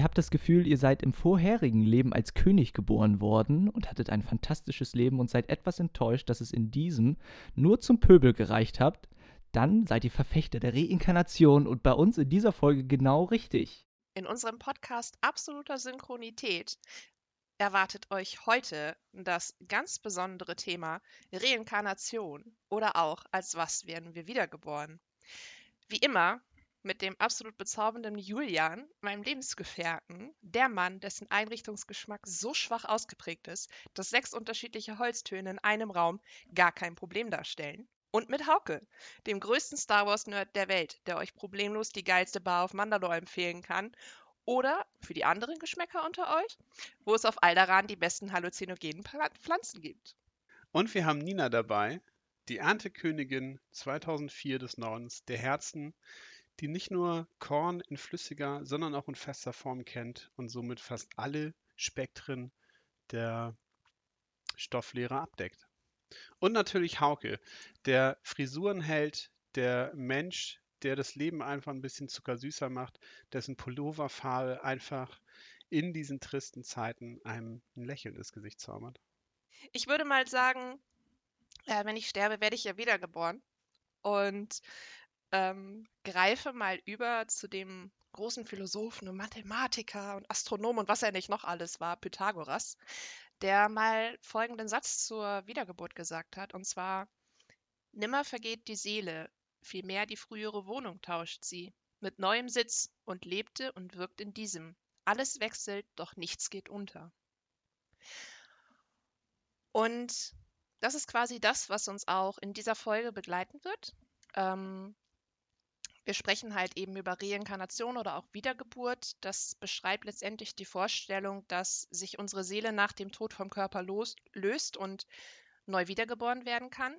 Ihr habt das Gefühl, ihr seid im vorherigen Leben als König geboren worden und hattet ein fantastisches Leben und seid etwas enttäuscht, dass es in diesem nur zum Pöbel gereicht habt. Dann seid ihr Verfechter der Reinkarnation und bei uns in dieser Folge genau richtig. In unserem Podcast Absoluter Synchronität erwartet euch heute das ganz besondere Thema Reinkarnation oder auch als was werden wir wiedergeboren. Wie immer mit dem absolut bezaubernden Julian, meinem Lebensgefährten, der Mann, dessen Einrichtungsgeschmack so schwach ausgeprägt ist, dass sechs unterschiedliche Holztöne in einem Raum gar kein Problem darstellen. Und mit Hauke, dem größten Star Wars-Nerd der Welt, der euch problemlos die geilste Bar auf Mandalore empfehlen kann. Oder für die anderen Geschmäcker unter euch, wo es auf Alderan die besten halluzinogenen Pflanzen gibt. Und wir haben Nina dabei, die Erntekönigin 2004 des Nordens, der Herzen, die nicht nur Korn in flüssiger, sondern auch in fester Form kennt und somit fast alle Spektren der Stofflehre abdeckt. Und natürlich Hauke, der Frisurenheld, der Mensch, der das Leben einfach ein bisschen zuckersüßer macht, dessen Pulloverfarbe einfach in diesen tristen Zeiten einem ein Lächeln ins Gesicht zaubert. Ich würde mal sagen, äh, wenn ich sterbe, werde ich ja wiedergeboren. Und ähm, greife mal über zu dem großen Philosophen und Mathematiker und Astronom und was er nicht noch alles war, Pythagoras, der mal folgenden Satz zur Wiedergeburt gesagt hat, und zwar, Nimmer vergeht die Seele, vielmehr die frühere Wohnung tauscht sie, mit neuem Sitz und lebte und wirkt in diesem. Alles wechselt, doch nichts geht unter. Und das ist quasi das, was uns auch in dieser Folge begleiten wird. Ähm, wir sprechen halt eben über Reinkarnation oder auch Wiedergeburt. Das beschreibt letztendlich die Vorstellung, dass sich unsere Seele nach dem Tod vom Körper los, löst und neu wiedergeboren werden kann.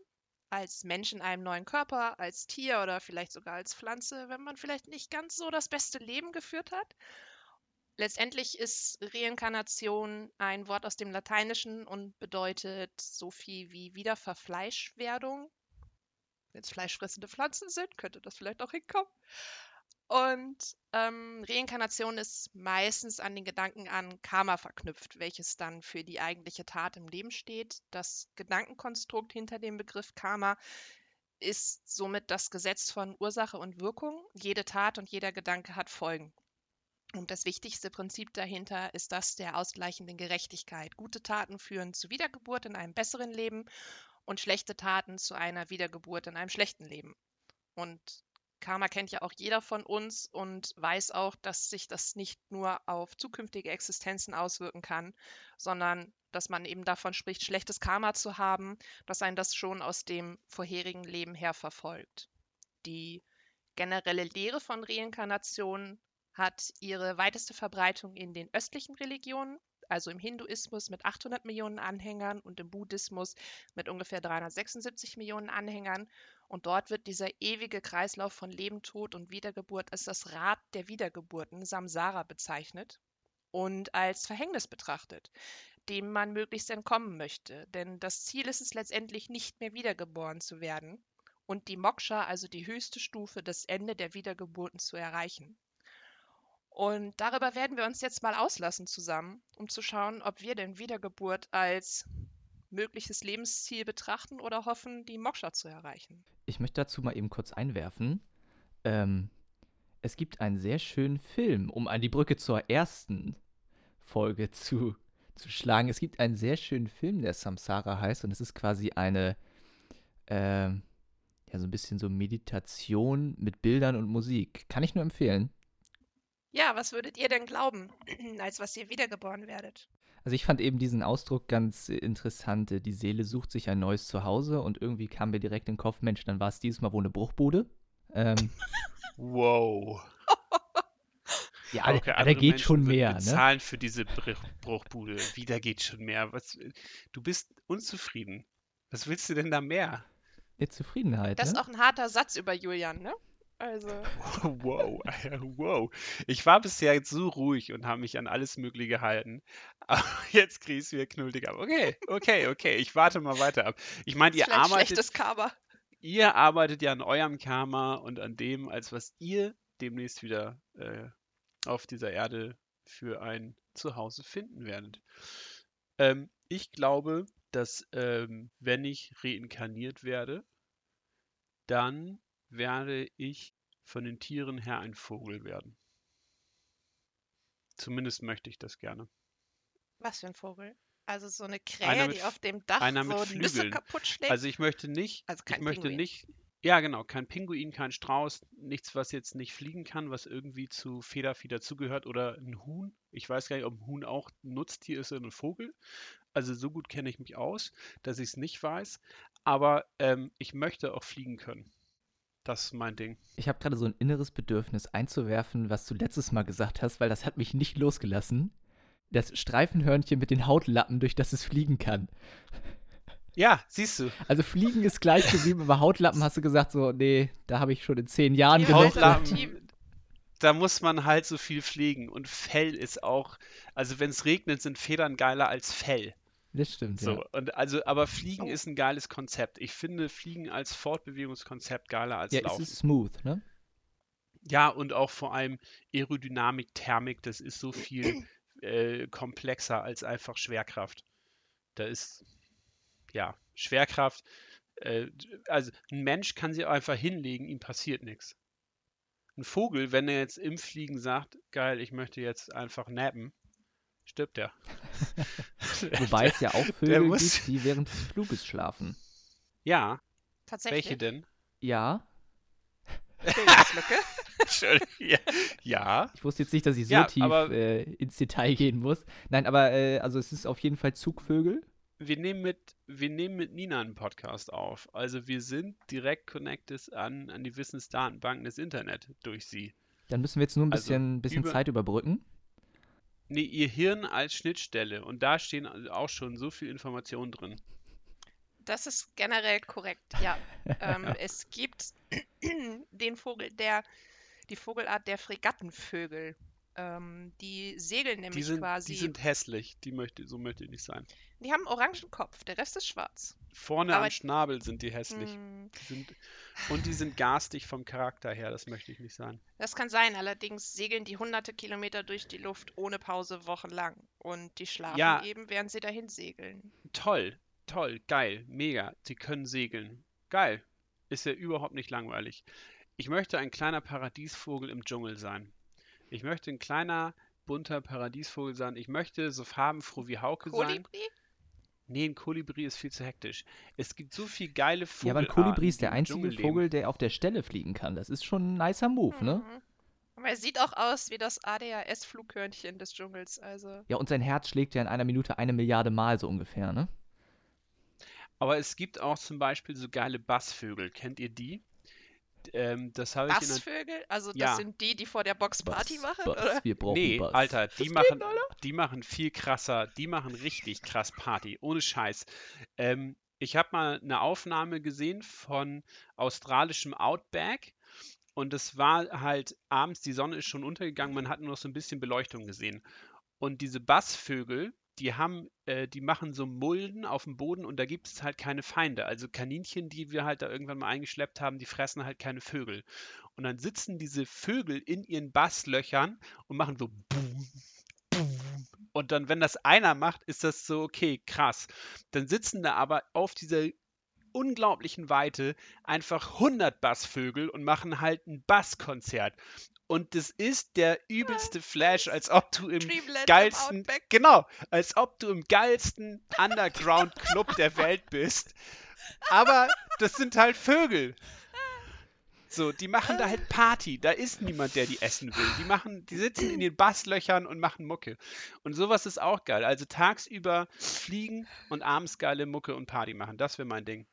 Als Mensch in einem neuen Körper, als Tier oder vielleicht sogar als Pflanze, wenn man vielleicht nicht ganz so das beste Leben geführt hat. Letztendlich ist Reinkarnation ein Wort aus dem Lateinischen und bedeutet so viel wie Wiederverfleischwerdung wenn es fleischfressende Pflanzen sind, könnte das vielleicht auch hinkommen. Und ähm, Reinkarnation ist meistens an den Gedanken an Karma verknüpft, welches dann für die eigentliche Tat im Leben steht. Das Gedankenkonstrukt hinter dem Begriff Karma ist somit das Gesetz von Ursache und Wirkung. Jede Tat und jeder Gedanke hat Folgen. Und das wichtigste Prinzip dahinter ist das der ausgleichenden Gerechtigkeit. Gute Taten führen zu Wiedergeburt in einem besseren Leben und schlechte Taten zu einer Wiedergeburt in einem schlechten Leben. Und Karma kennt ja auch jeder von uns und weiß auch, dass sich das nicht nur auf zukünftige Existenzen auswirken kann, sondern dass man eben davon spricht, schlechtes Karma zu haben, dass ein das schon aus dem vorherigen Leben her verfolgt. Die generelle Lehre von Reinkarnation hat ihre weiteste Verbreitung in den östlichen Religionen, also im Hinduismus mit 800 Millionen Anhängern und im Buddhismus mit ungefähr 376 Millionen Anhängern. Und dort wird dieser ewige Kreislauf von Leben, Tod und Wiedergeburt als das Rad der Wiedergeburten, Samsara, bezeichnet und als Verhängnis betrachtet, dem man möglichst entkommen möchte. Denn das Ziel ist es letztendlich nicht mehr wiedergeboren zu werden und die Moksha, also die höchste Stufe, das Ende der Wiedergeburten zu erreichen. Und darüber werden wir uns jetzt mal auslassen zusammen, um zu schauen, ob wir denn Wiedergeburt als mögliches Lebensziel betrachten oder hoffen, die Moksha zu erreichen. Ich möchte dazu mal eben kurz einwerfen. Ähm, es gibt einen sehr schönen Film, um an die Brücke zur ersten Folge zu, zu schlagen. Es gibt einen sehr schönen Film, der Samsara heißt, und es ist quasi eine, äh, ja, so ein bisschen so Meditation mit Bildern und Musik. Kann ich nur empfehlen. Ja, was würdet ihr denn glauben, als was ihr wiedergeboren werdet? Also ich fand eben diesen Ausdruck ganz interessant. Die Seele sucht sich ein neues Zuhause und irgendwie kam mir direkt in den Kopf, Mensch, dann war es dieses Mal wohl eine Bruchbude. Ähm, wow. ja, okay, aber da geht Menschen schon mehr. Bezahlen ne? für diese Bruchbude. Wieder geht schon mehr. Was, du bist unzufrieden. Was willst du denn da mehr? Ja, Zufriedenheit. Das ne? ist auch ein harter Satz über Julian, ne? Also. Wow, wow. Ich war bisher jetzt so ruhig und habe mich an alles Mögliche gehalten. Aber jetzt kriegst du wieder knullig ab. Okay, okay, okay. Ich warte mal weiter ab. Ich meine, ihr arbeitet. Schlechtes Karma. Ihr arbeitet ja an eurem Karma und an dem, als was ihr demnächst wieder äh, auf dieser Erde für ein Zuhause finden werdet. Ähm, ich glaube, dass ähm, wenn ich reinkarniert werde, dann werde ich von den Tieren her ein Vogel werden. Zumindest möchte ich das gerne. Was für ein Vogel? Also so eine Krähe, mit die auf dem Dach einer so Nüsse kaputt schlägt. Also ich möchte nicht, Also ich möchte Pinguin. nicht, ja genau, kein Pinguin, kein Strauß, nichts, was jetzt nicht fliegen kann, was irgendwie zu Federvieh dazugehört oder ein Huhn. Ich weiß gar nicht, ob ein Huhn auch ein Nutztier ist oder ein Vogel. Also so gut kenne ich mich aus, dass ich es nicht weiß. Aber ähm, ich möchte auch fliegen können. Das ist mein Ding. Ich habe gerade so ein inneres Bedürfnis einzuwerfen, was du letztes Mal gesagt hast, weil das hat mich nicht losgelassen. Das Streifenhörnchen mit den Hautlappen, durch das es fliegen kann. Ja, siehst du. Also Fliegen ist gleich geblieben, aber Hautlappen hast du gesagt, so, nee, da habe ich schon in zehn Jahren Die genug. Hautlappen- da muss man halt so viel pflegen. Und Fell ist auch, also wenn es regnet, sind Federn geiler als Fell. Das stimmt, So, ja. und also, aber Fliegen ist ein geiles Konzept. Ich finde Fliegen als Fortbewegungskonzept geiler als Ja, es Laufen. ist smooth, ne? Ja, und auch vor allem Aerodynamik, Thermik, das ist so viel äh, komplexer als einfach Schwerkraft. Da ist, ja, Schwerkraft, äh, also ein Mensch kann sich einfach hinlegen, ihm passiert nichts. Ein Vogel, wenn er jetzt im Fliegen sagt, geil, ich möchte jetzt einfach nappen, stirbt er. Wobei es ja auch Vögel muss- gibt, die während des Fluges schlafen. Ja, Tatsächlich. welche denn? Ja, ja, ja. ich wusste jetzt nicht, dass ich so Ja, tief aber- äh, ins Detail gehen muss. Nein, aber äh, also es ist auf jeden Fall Zugvögel. Wir nehmen mit, wir nehmen mit Nina einen Podcast auf. Also wir sind direkt connected an, an die Wissensdatenbanken des Internet durch sie. Dann müssen wir jetzt nur ein Also bisschen, bisschen über- Zeit überbrücken. Nee, ihr Hirn als Schnittstelle. Und da stehen auch schon so viel Informationen drin. Das ist generell korrekt, ja. ähm, es gibt den Vogel, der, die Vogelart der Fregattenvögel. Ähm, die segeln Die nämlich sind, quasi. die sind hässlich. Die möchte, so möchte ich nicht sein. die haben einen orangen Kopf, der Rest ist schwarz. Vorne Aber- am Schnabel sind die hässlich. Hm, Die sind, und die sind garstig vom Charakter her. Das möchte ich nicht sein. das kann sein, allerdings segeln die hunderte Kilometer durch die Luft ohne Pause wochenlang. Und die schlafen Ja. eben, während sie dahin segeln. Toll, toll, geil, mega. Sie können segeln. Geil. Ist ja überhaupt nicht langweilig. Ich möchte ein kleiner Paradiesvogel im Dschungel sein. Ich möchte ein kleiner, bunter Paradiesvogel sein. Ich möchte so farbenfroh wie Hauke sein. Kolibri? Nee, ein Kolibri ist viel zu hektisch. Es gibt so viel geile Vogelarten, Ja, aber ein Kolibri ist der einzige. Vogel, der auf der Stelle fliegen kann. Das ist schon ein nicer Move, ne? Mhm. Aber er sieht auch aus wie das ADHS-Flughörnchen des Dschungels, also. Ja, und sein Herz schlägt ja in einer Minute eine Milliarde Mal so ungefähr, ne? Aber es gibt auch zum Beispiel so geile Bassvögel. Kennt ihr die? Ähm, das habe ich Bassvögel? Also das Ja. sind die, die vor der Box Party Bass, machen, Bass, oder? wir brauchen Nee, Bass. Alter, die machen, geht, die machen viel krasser, die machen richtig krass Party, ohne Scheiß. Ähm, ich habe mal eine Aufnahme gesehen von australischem Outback und es war halt abends, die Sonne ist schon untergegangen, man hat nur noch so ein bisschen Beleuchtung gesehen. Und diese Bassvögel, die haben, äh, die machen so Mulden auf dem Boden und da gibt es halt keine Feinde. Also Kaninchen, die wir halt da irgendwann mal eingeschleppt haben, die fressen halt keine Vögel. Und dann sitzen diese Vögel in ihren Basslöchern und machen so boom, boom. Und dann, wenn das einer macht, ist das so, okay, krass. Dann sitzen da aber auf dieser unglaublichen Weite einfach 100 Bassvögel und machen halt ein Basskonzert. Und das ist der übelste Flash, als ob du im Dreamland geilsten, genau, als ob du im geilsten Underground-Club der Welt bist. Aber das sind halt Vögel. So, die machen da halt Party. Da ist niemand, der die essen will. Die machen, die sitzen in den Basslöchern und machen Mucke. Und sowas ist auch geil. Also tagsüber fliegen und abends geile Mucke und Party machen. Das wäre mein Ding.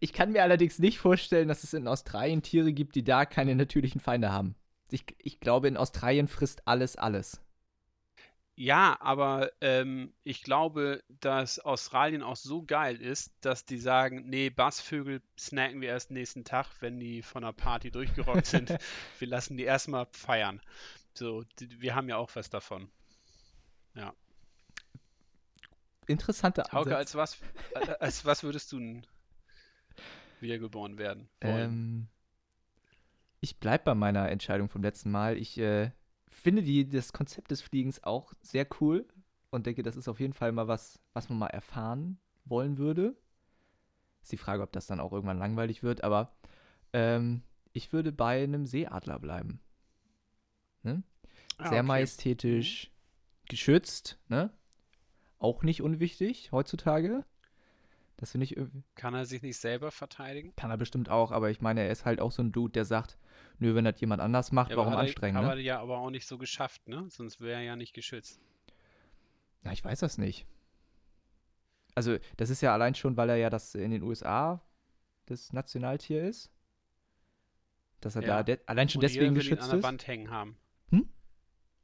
Ich kann mir allerdings nicht vorstellen, dass es in Australien Tiere gibt, die da keine natürlichen Feinde haben. Ich, ich glaube, in Australien frisst alles alles. Ja, aber ähm, ich glaube, dass Australien auch so geil ist, dass die sagen, nee, Bassvögel snacken wir erst nächsten Tag, wenn die von der Party durchgerockt sind. Wir lassen die erstmal feiern. So, die, wir haben ja auch was davon. Interessanter Hauke, Ansatz. als was, äh, als was würdest du wiedergeboren werden? Ähm, ich bleib bei meiner Entscheidung vom letzten Mal. Ich äh, finde die, das Konzept des Fliegens auch sehr cool und denke, das ist auf jeden Fall mal was, was man mal erfahren wollen würde. Ist die Frage, ob das dann auch irgendwann langweilig wird, aber ähm, ich würde bei einem Seeadler bleiben. Ne? Ah, Sehr okay. majestätisch geschützt, ne? Auch nicht unwichtig heutzutage. Das finde ich irgendwie. Kann er sich nicht selber verteidigen? Kann er bestimmt auch, aber ich meine, er ist halt auch so ein Dude, der sagt, nö, wenn das jemand anders macht, Ja, warum aber hat anstrengen, er, ne? Aber ja, aber auch nicht so geschafft, ne? Sonst wäre er ja nicht geschützt. Na, ich weiß das nicht. Also, das ist ja allein schon, weil er ja das in den USA das Nationaltier ist. Dass er Ja. da allein schon Und deswegen jeder will ihn geschützt an der ist. Wand hängen haben. Hm?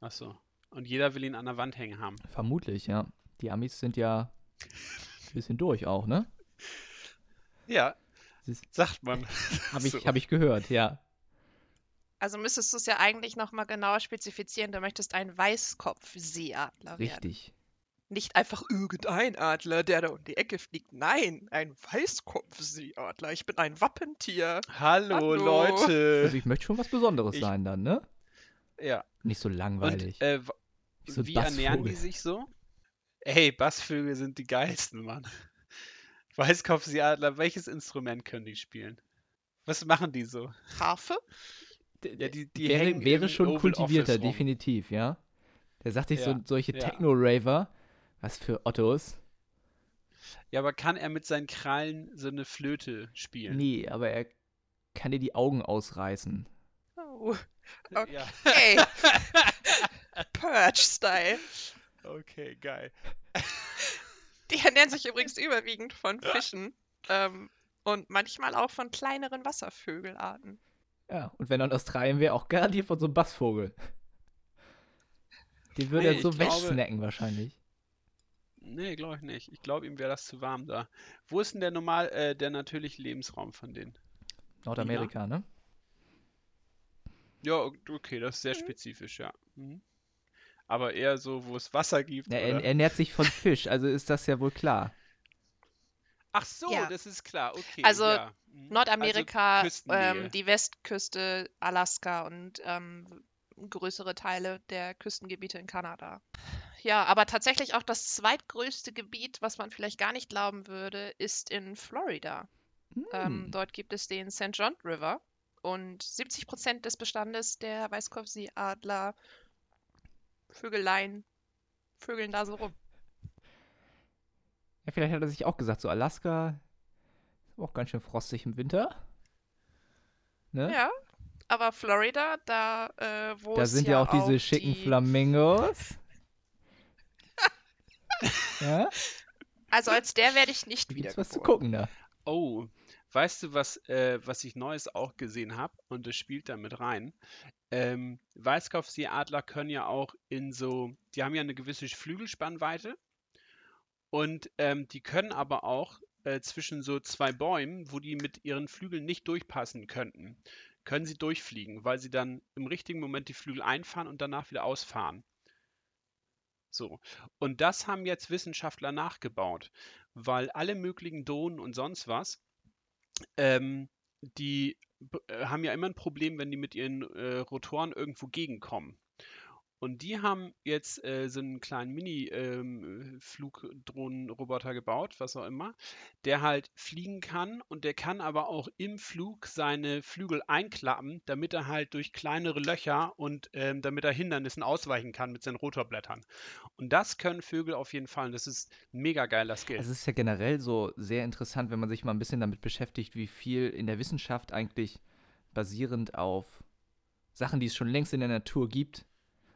Ach so. Und jeder will ihn an der Wand hängen haben. Vermutlich, ja. Die Amis sind ja bisschen durch auch, ne? Ja, sagt man. Habe ich, So. hab ich gehört, ja. Also müsstest du es ja eigentlich nochmal genauer spezifizieren. Du möchtest ein Weißkopfseeadler werden. Richtig. Nicht einfach irgendein Adler, der da um die Ecke fliegt. Nein, ein Weißkopfseeadler. Ich bin ein Wappentier. Hallo, Hallo. Leute. Also ich möchte schon was Besonderes ich- sein dann, ne? ja. Nicht so langweilig. Und äh, Wie so wie ernähren die sich so? Ey, Bassvögel sind die geilsten, Mann. Weißkopfseeadler, welches Instrument können die spielen? Was machen die so? Harfe? Ja, die, die wäre, wäre schon Oval kultivierter, Office rum. definitiv, ja. Der sagt sich so, Ja, solche ja. Techno-Raver, was für Ottos. Ja, aber kann er mit seinen Krallen so eine Flöte spielen? Nee, aber er kann dir die Augen ausreißen. Oh, Ja. okay. Purge-Style. Okay, geil. Die ernähren sich übrigens überwiegend von Fischen ähm, und manchmal auch von kleineren Wasservögelarten. Ja, und wenn er in Australien wäre, auch garantiert von so einem Bassvogel. Den würde Nee, er so glaube- wegsnacken wahrscheinlich. Nee, glaube ich nicht. Ich glaube, ihm wäre das zu warm da. Wo ist denn der normal, äh, der natürliche Lebensraum von denen? Nordamerika, ne? Ja, okay, das ist sehr spezifisch, ja. Mhm. Aber eher so, wo es Wasser gibt, Ja, er, er ernährt sich von Fisch, also ist das ja wohl klar. Ach so, Ja. das ist klar, okay. Also, ja. Mhm. Nordamerika, Also ähm, die Westküste, Alaska und ähm, größere Teile der Küstengebiete in Kanada. Ja, aber tatsächlich auch das zweitgrößte Gebiet, was man vielleicht gar nicht glauben würde, ist in Florida. Ähm, Hm. dort gibt es den St. John River und 70 Prozent des Bestandes der Weißkopfseeadler, Vögelein, vögeln da so rum. Ja, vielleicht hat er sich auch gesagt, so Alaska ist auch ganz schön frostig im Winter. Ne? Ja, aber Florida, da, äh, wo da sind ja ja auch diese die- schicken Flamingos. ja, Also als der werde ich nicht wieder was zu gucken da. Oh, weißt du, was, äh, was ich Neues auch gesehen habe? Und das spielt da mit rein. Ähm, Weißkopfseeadler können ja auch in so, die haben ja eine gewisse Flügelspannweite. Und ähm, die können aber auch äh, zwischen so zwei Bäumen, wo die mit ihren Flügeln nicht durchpassen könnten, können sie durchfliegen, weil sie dann im richtigen Moment die Flügel einfahren und danach wieder ausfahren. So. Und das haben jetzt Wissenschaftler nachgebaut, weil alle möglichen Drohnen und sonst was, ähm, die äh, haben ja immer ein Problem, wenn die mit ihren äh, Rotoren irgendwo gegenkommen. Und die haben jetzt äh, so einen kleinen Mini-Flugdrohnenroboter gebaut, was auch immer, der halt fliegen kann und der kann aber auch im Flug seine Flügel einklappen, damit er halt durch kleinere Löcher und ähm, damit er Hindernissen ausweichen kann mit seinen Rotorblättern. Und das können Vögel auf jeden Fall. Und das ist mega geiler Skill. Es ist ja generell so sehr interessant, wenn man sich mal ein bisschen damit beschäftigt, wie viel in der Wissenschaft eigentlich basierend auf Sachen, die es schon längst in der Natur gibt,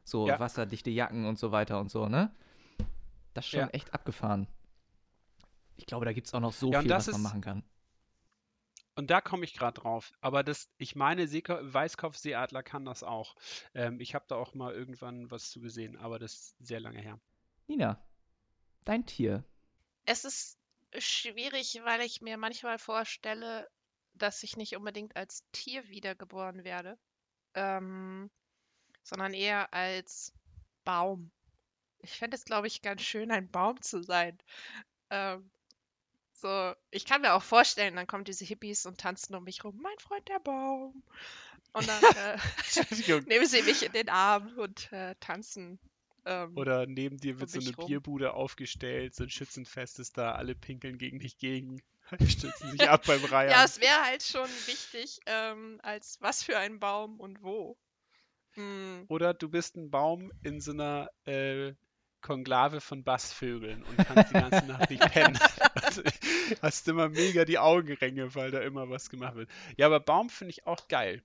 so Ja. wasserdichte Jacken und so weiter und so, ne? Das ist schon Ja. echt abgefahren. Ich glaube, da gibt es auch noch so Ja, viel, das was man ist- machen kann. Und da komme ich gerade drauf. Aber das, ich meine, Weißkopfseeadler kann das auch. Ähm, ich habe da auch mal irgendwann was zu gesehen, aber das ist sehr lange her. Nina, dein Tier. Es ist schwierig, weil ich mir manchmal vorstelle, dass ich nicht unbedingt als Tier wiedergeboren werde, ähm, sondern eher als Baum. Ich fände es, glaube ich, ganz schön, ein Baum zu sein. Ähm, so, ich kann mir auch vorstellen, dann kommen diese Hippies und tanzen um mich rum. Mein Freund der Baum. Und dann äh, nehmen sie mich in den Arm und äh, tanzen. Ähm, Oder neben dir wird um so eine rum. Bierbude aufgestellt, so ein Schützenfest ist da, alle pinkeln gegen dich gegen, stützen sich ab beim Reihen. ja, es wäre halt schon wichtig, ähm, als was für ein Baum und wo. Hm, Oder du bist ein Baum in so einer äh, Konklave von Bassvögeln und kannst die ganze Nacht nicht pennen. Also, hast immer mega die Augenringe, weil da immer was gemacht wird. Ja, aber Baum finde ich auch geil.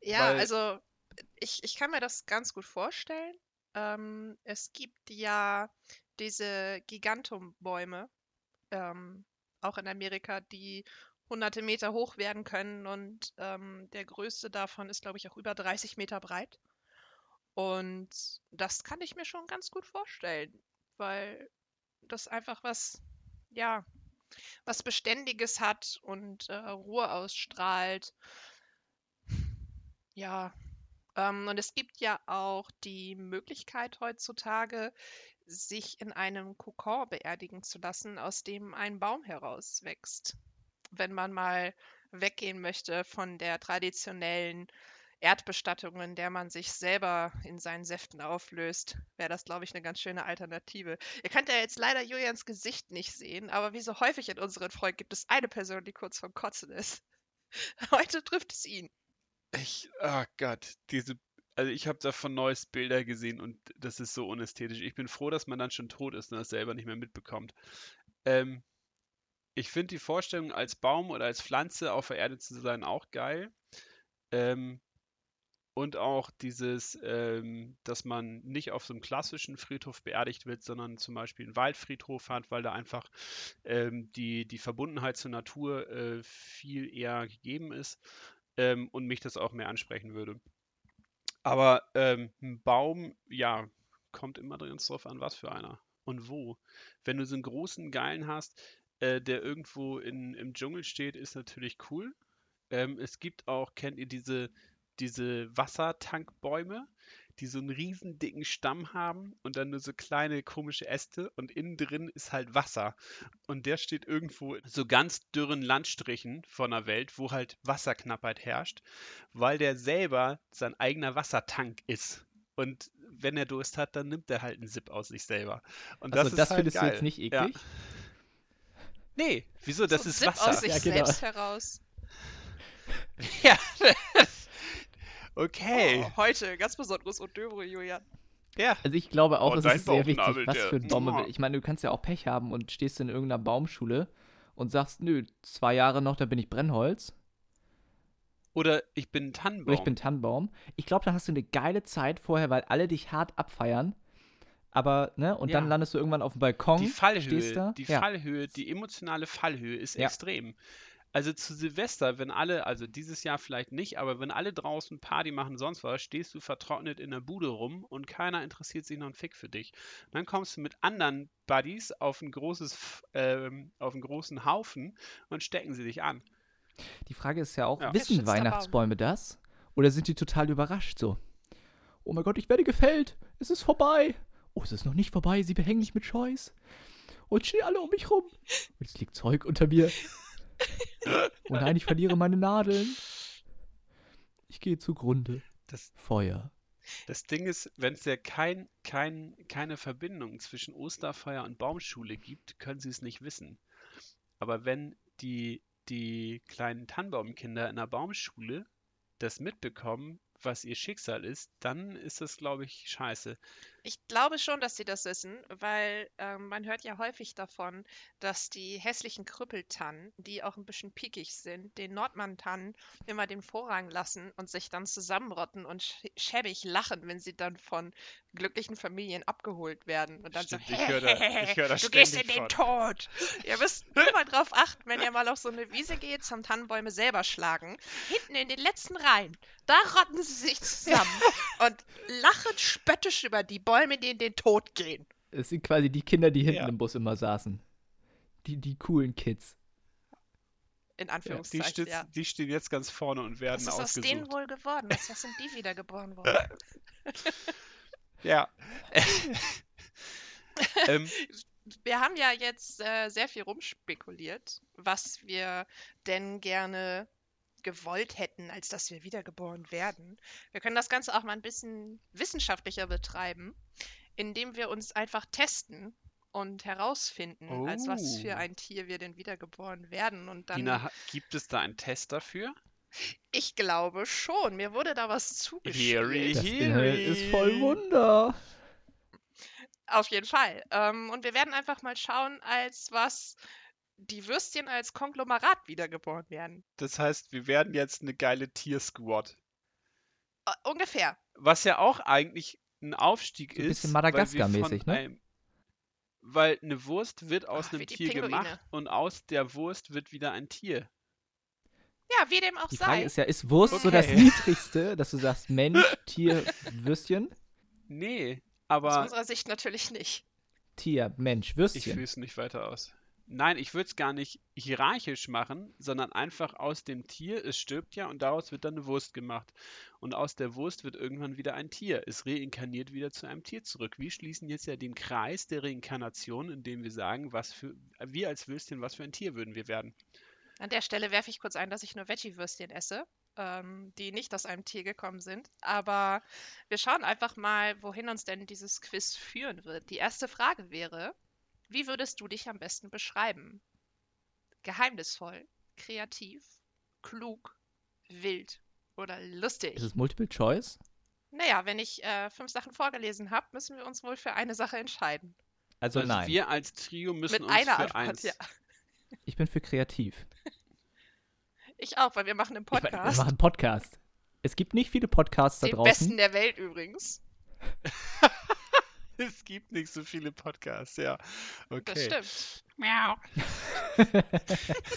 Ja, Weil- also ich, ich kann mir das ganz gut vorstellen. Ähm, es gibt ja diese Gigantumbäume, ähm, auch in Amerika, die hunderte Meter hoch werden können und ähm, der größte davon ist, glaube ich, auch über 30 Meter breit. Und das kann ich mir schon ganz gut vorstellen, weil das einfach was, ja, was Beständiges hat und äh, Ruhe ausstrahlt. Ja, ähm, und es gibt ja auch die Möglichkeit heutzutage, sich in einem Kokon beerdigen zu lassen, aus dem ein Baum herauswächst. Wenn man mal weggehen möchte von der traditionellen Erdbestattung, in der man sich selber in seinen Säften auflöst, wäre das, glaube ich, eine ganz schöne Alternative. Ihr könnt ja jetzt leider Julians Gesicht nicht sehen, aber wie so häufig in unseren Folgen gibt es eine Person, die kurz vorm Kotzen ist. Heute trifft es ihn. Ich, oh Gott, diese, also ich habe davon neues Bilder gesehen und das ist so unästhetisch. Ich bin froh, dass man dann schon tot ist und das selber nicht mehr mitbekommt. Ähm, ich finde die Vorstellung, als Baum oder als Pflanze auf der Erde zu sein, auch geil. Ähm, und auch dieses, ähm, dass man nicht auf so einem klassischen Friedhof beerdigt wird, sondern zum Beispiel einen Waldfriedhof hat, weil da einfach ähm, die, die Verbundenheit zur Natur äh, viel eher gegeben ist ähm, und mich das auch mehr ansprechen würde. Aber ähm, ein Baum, ja, kommt immer ganz drauf an, was für einer und wo. Wenn du so einen großen Geilen hast, äh, der irgendwo in, im Dschungel steht, ist natürlich cool. Ähm, es gibt auch, kennt ihr diese, diese Wassertankbäume, die so einen riesen dicken Stamm haben und dann nur so kleine komische Äste und innen drin ist halt Wasser. Und der steht irgendwo in so ganz dürren Landstrichen von der Welt, wo halt Wasserknappheit herrscht, weil der selber sein eigener Wassertank ist. Und wenn er Durst hat, dann nimmt er halt einen Sip aus sich selber. Und Also das das ist halt findest du geil. jetzt nicht Ja. Nee, wieso? Das So ist Sip Wasser. aus sich Ja, genau. selbst heraus. Ja. okay. Oh, heute ganz besonderes Odöbre, Julian. Ja. Also ich glaube auch, Oh, es ist sehr wichtig, was für ein will. Ich meine, du kannst ja auch Pech haben und stehst in irgendeiner Baumschule und sagst, nö, zwei Jahre noch, dann bin ich Brennholz Oder ich bin Tannenbaum. oder ich bin Tannenbaum. Ich glaube, da hast du eine geile Zeit vorher, weil alle dich hart abfeiern. Aber, ne, und dann Ja. landest du irgendwann auf dem Balkon. Die stehst Fallhöhe, da. die Ja. Fallhöhe, die emotionale Fallhöhe ist Ja. extrem. Also zu Silvester, wenn alle, also dieses Jahr vielleicht nicht, aber wenn alle draußen Party machen, sonst was, stehst du vertrocknet in der Bude rum und keiner interessiert sich noch einen Fick für dich. dann kommst du mit anderen Buddies auf ein großes, ähm, auf einen großen Haufen und stecken sie dich an. Die Frage ist ja auch, Ja. wissen. Weihnachtsbäume das? Oder sind die total überrascht so? Oh mein Gott, ich werde gefällt. Es ist vorbei. Oh, es ist noch nicht vorbei. Sie behängen mich mit Scheuß. Und stehen alle um mich rum. Und es liegt Zeug unter mir. Oh nein, ich verliere meine Nadeln. Ich gehe zugrunde. Das, Feuer. das Ding ist, wenn es ja kein, kein, keine Verbindung zwischen Osterfeier und Baumschule gibt, können sie es nicht wissen. Aber wenn die, die kleinen Tannenbaumkinder in der Baumschule das mitbekommen, was ihr Schicksal ist, dann ist das, glaube ich, scheiße. Ich glaube schon, dass sie das wissen, weil ähm, man hört ja häufig davon, dass die hässlichen Krüppeltannen, die auch ein bisschen piekig sind, den Nordmann-Tannen immer den Vorrang lassen und sich dann zusammenrotten und sch schäbig lachen, wenn sie dann von glücklichen Familien abgeholt werden. Und dann Stimmt, so, ich höre da- ich höre da du gehst in den von. Tod. Ihr müsst immer drauf achten, wenn ihr mal auf so eine Wiese geht, zum Tannenbäume selber schlagen. Hinten in den letzten Reihen, da rotten sie sich zusammen und lachen spöttisch über die Bäume, die in den Tod gehen. Es sind quasi die Kinder, die hinten Ja. im Bus immer saßen. Die, die coolen Kids. In Die, Anführungszeichen, stützen, ja. die stehen jetzt ganz vorne und werden Was ist aus denen ausgesucht. wohl geworden? Was, was sind die wiedergeboren worden? Ja. ähm, Wir haben ja jetzt äh, sehr viel rumspekuliert, was wir denn gerne gewollt hätten, als dass wir wiedergeboren werden. Wir können das Ganze auch mal ein bisschen wissenschaftlicher betreiben, indem wir uns einfach testen und herausfinden, als was für Oh. ein Tier wir denn wiedergeboren werden. Und dann, Dina, gibt es da einen Test dafür? ich glaube schon, mir wurde da was zugespielt. Das. Internet ist voll Wunder. Auf jeden Fall. Ähm, und wir werden einfach mal schauen, als was die Würstchen als Konglomerat wiedergeboren werden. Das heißt, wir werden jetzt eine geile Tier-Squad. Äh, ungefähr. Was ja auch eigentlich ein Aufstieg So ein ist. bisschen Madagaskar-mäßig, ne? einem- Weil eine Wurst wird aus Ah, einem die Tier Pinguine. gemacht und aus der Wurst wird wieder ein Tier. Ja, wie dem auch Die Frage sei. ist ja, ist Wurst so das Okay. Niedrigste, dass du sagst Mensch, Tier, Würstchen? Nee, Aus aber unserer Sicht natürlich nicht. Tier, Mensch, ich Würstchen. führe es nicht weiter aus. Nein, ich würde es gar nicht hierarchisch machen, sondern einfach aus dem Tier, es stirbt ja und daraus wird dann eine Wurst gemacht. Und aus der Wurst wird irgendwann wieder ein Tier. Es reinkarniert wieder zu einem Tier zurück. Wir schließen jetzt ja den Kreis der Reinkarnation, indem wir sagen, was für, wir als Würstchen, was für ein Tier würden wir werden. An der Stelle werfe ich kurz ein, dass ich nur Veggie-Würstchen esse, ähm, die nicht aus einem Tier gekommen sind. Aber wir schauen einfach mal, wohin uns denn dieses Quiz führen wird. Die erste Frage wäre, wie würdest du dich am besten beschreiben? Geheimnisvoll, kreativ, klug, wild oder lustig? Ist es Multiple Choice? Naja, wenn ich äh, fünf Sachen vorgelesen habe, müssen wir uns wohl für eine Sache entscheiden. Also, Also nein. wir als Trio müssen Mit uns einer für Antwort, eins. ja. Ich bin für kreativ. Ich auch, weil wir machen einen Ich mein, wir Podcast. machen einen Podcast. Es gibt nicht viele Podcasts da den draußen. besten der Welt übrigens. Es gibt nicht so viele Podcasts, ja. Das Okay. stimmt. Miau.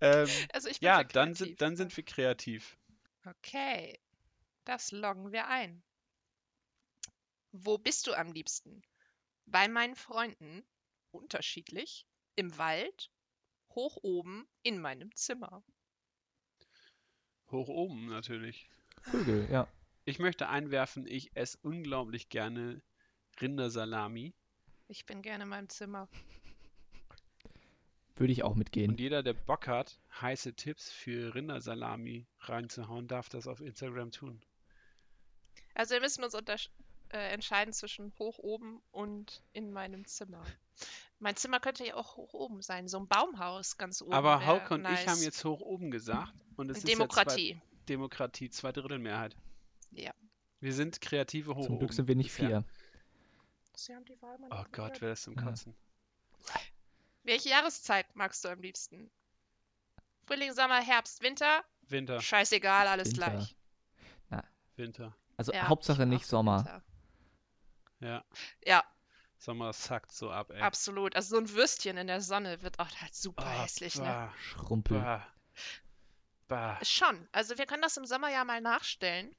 Ähm, Also ich bin ja, dann sind, dann sind wir kreativ. Okay, das loggen wir ein. Wo bist du am liebsten? Bei meinen Freunden, unterschiedlich, im Wald, hoch oben, in meinem Zimmer. Hoch oben natürlich. Vögel, ja. Ich möchte einwerfen, ich esse unglaublich gerne Rindersalami. Ich bin gerne in meinem Zimmer. Würde ich auch Und mitgehen. jeder, der Bock hat, heiße Tipps für Rindersalami reinzuhauen, darf das auf Instagram tun. Also wir müssen uns äh, entscheiden zwischen hoch oben und in meinem Zimmer. Mein Zimmer könnte ja auch hoch oben sein, so ein Baumhaus ganz oben. Aber Hauke und nice. ich haben jetzt hoch oben gesagt. Und es ist Demokratie. Ja zwei, Demokratie, Zweidrittelmehrheit. Ja. Wir sind kreative hoch Zum Glück sind wir nicht bisher. vier. Sie haben die Wahl Oh manipuliert. Gott, wer ist Ja. Kotzen? Welche Jahreszeit magst du am liebsten? Frühling, Sommer, Herbst, Winter? Winter, Scheißegal, alles Winter. gleich. Winter. Also Ja, Hauptsache ich nicht Sommer. Winter. Ja, Ja, Sommer sackt so ab, ey. absolut. Also so ein Würstchen in der Sonne wird auch halt super Oh, hässlich, ne? bah, Schrumpel. bah, bah. Schon. Also wir können das im Sommer ja mal nachstellen,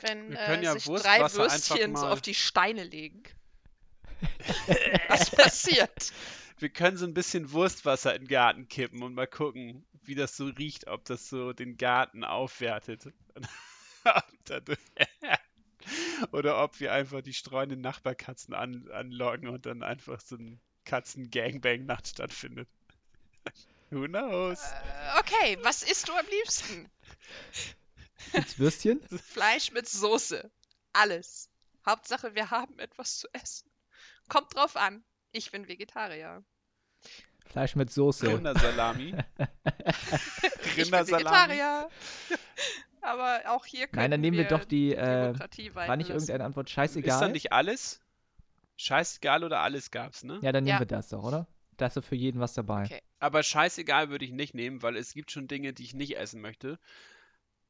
wenn Wir äh, können ja sich drei Wurstwasser einfach Würstchen so mal- auf die Steine legen. Was passiert? Wir können so ein bisschen Wurstwasser in den Garten kippen und mal gucken, wie das so riecht, ob das so den Garten aufwertet. Oder ob wir einfach die streuenden Nachbarkatzen an, anlocken und dann einfach so ein Katzen-Gangbang-Nacht stattfindet. Who knows? Äh, okay, was isst du am liebsten? Gibt's Würstchen? Fleisch mit Soße. Alles. Hauptsache, wir haben etwas zu essen. Kommt drauf an. Ich bin Vegetarier. Fleisch mit Soße. Rindersalami. Ich bin Rindersalami. Vegetarier. Aber auch hier Nein, können dann nehmen wir doch die, äh, war nicht irgendeine Antwort Ist scheißegal? dann nicht alles? Scheißegal oder alles gab's, ne? ja, dann nehmen Ja. wir das doch, oder? Da ist doch für jeden was dabei. Okay. Aber scheißegal würde ich nicht nehmen, weil es gibt schon Dinge, die ich nicht essen möchte.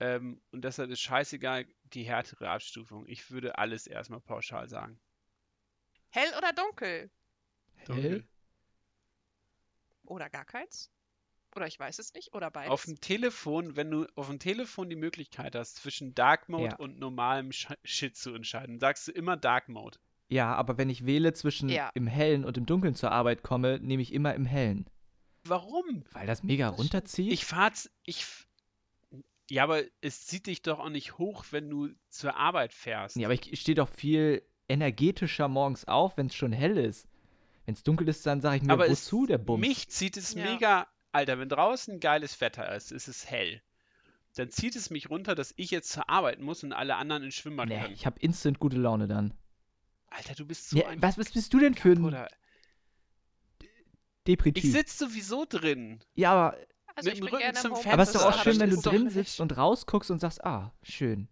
Ähm, und deshalb ist scheißegal die härtere Abstufung. Ich würde alles erstmal pauschal sagen. Hell oder dunkel? Hell? Oder gar keins? Oder ich weiß es nicht. Oder beides. Auf dem Telefon, wenn du auf dem Telefon die Möglichkeit hast, zwischen Dark Mode Ja. und normalem Sch Shit zu entscheiden, sagst du immer Dark Mode. Ja, aber wenn ich wähle zwischen Ja. im Hellen und im Dunkeln zur Arbeit komme, nehme ich immer im Hellen. Warum? Weil das mega runterzieht. Ich fahr's, ich. Ja, aber es zieht dich doch auch nicht hoch, wenn du zur Arbeit fährst. Ja, aber ich stehe doch viel energetischer morgens auf, wenn es schon hell ist. Wenn es dunkel ist, dann sage ich mir, Aber wozu es, der Bums? mich zieht es Ja. mega. Alter, wenn draußen geiles Wetter ist, ist es hell. dann zieht es mich runter, dass ich jetzt zur Arbeit muss und alle anderen ins Schwimmbad Nee, können. ich habe instant gute Laune dann. Alter, du bist so Nee, ein was, was bist du denn für ein Kaputter. Ich Depri-Typ? sitze sowieso drin. Ja, aber, Also Mit ich dem bin Rücken zum Homeoffice. aber es ist doch Fenster, auch schön, wenn du drin sitzt und rausguckst und sagst, ah, schön.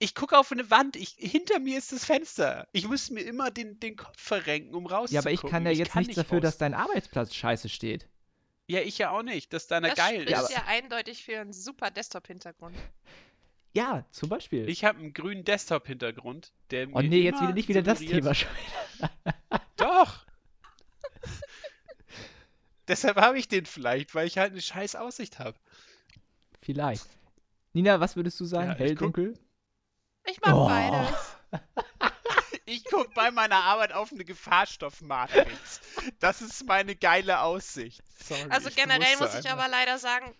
Ich gucke auf eine Wand. Ich, hinter mir ist das Fenster. Ich muss mir immer den, den Kopf verrenken, um rauszugucken. Ja, aber ich kann ja jetzt kann nichts dafür, raus. dass dein Arbeitsplatz scheiße steht. Ja, ich ja auch nicht. Dass deiner Das geil spricht Ja, ist. ja eindeutig für einen super Desktop-Hintergrund. Ja, zum Beispiel. Ich habe einen grünen Desktop-Hintergrund, der oh mir nee, jetzt wieder nicht wieder das suggeriert- Thema schon. Doch. Deshalb habe ich den vielleicht, weil ich halt eine scheiß Aussicht habe. Vielleicht. Nina, was würdest du sagen? Ja, Hell, guck- dunkel? Ich mag Oh. beides. Ich gucke bei meiner Arbeit auf eine Gefahrstoffmatrix. Das ist meine geile Aussicht. Sorry, Also generell muss ich aber leider sagen,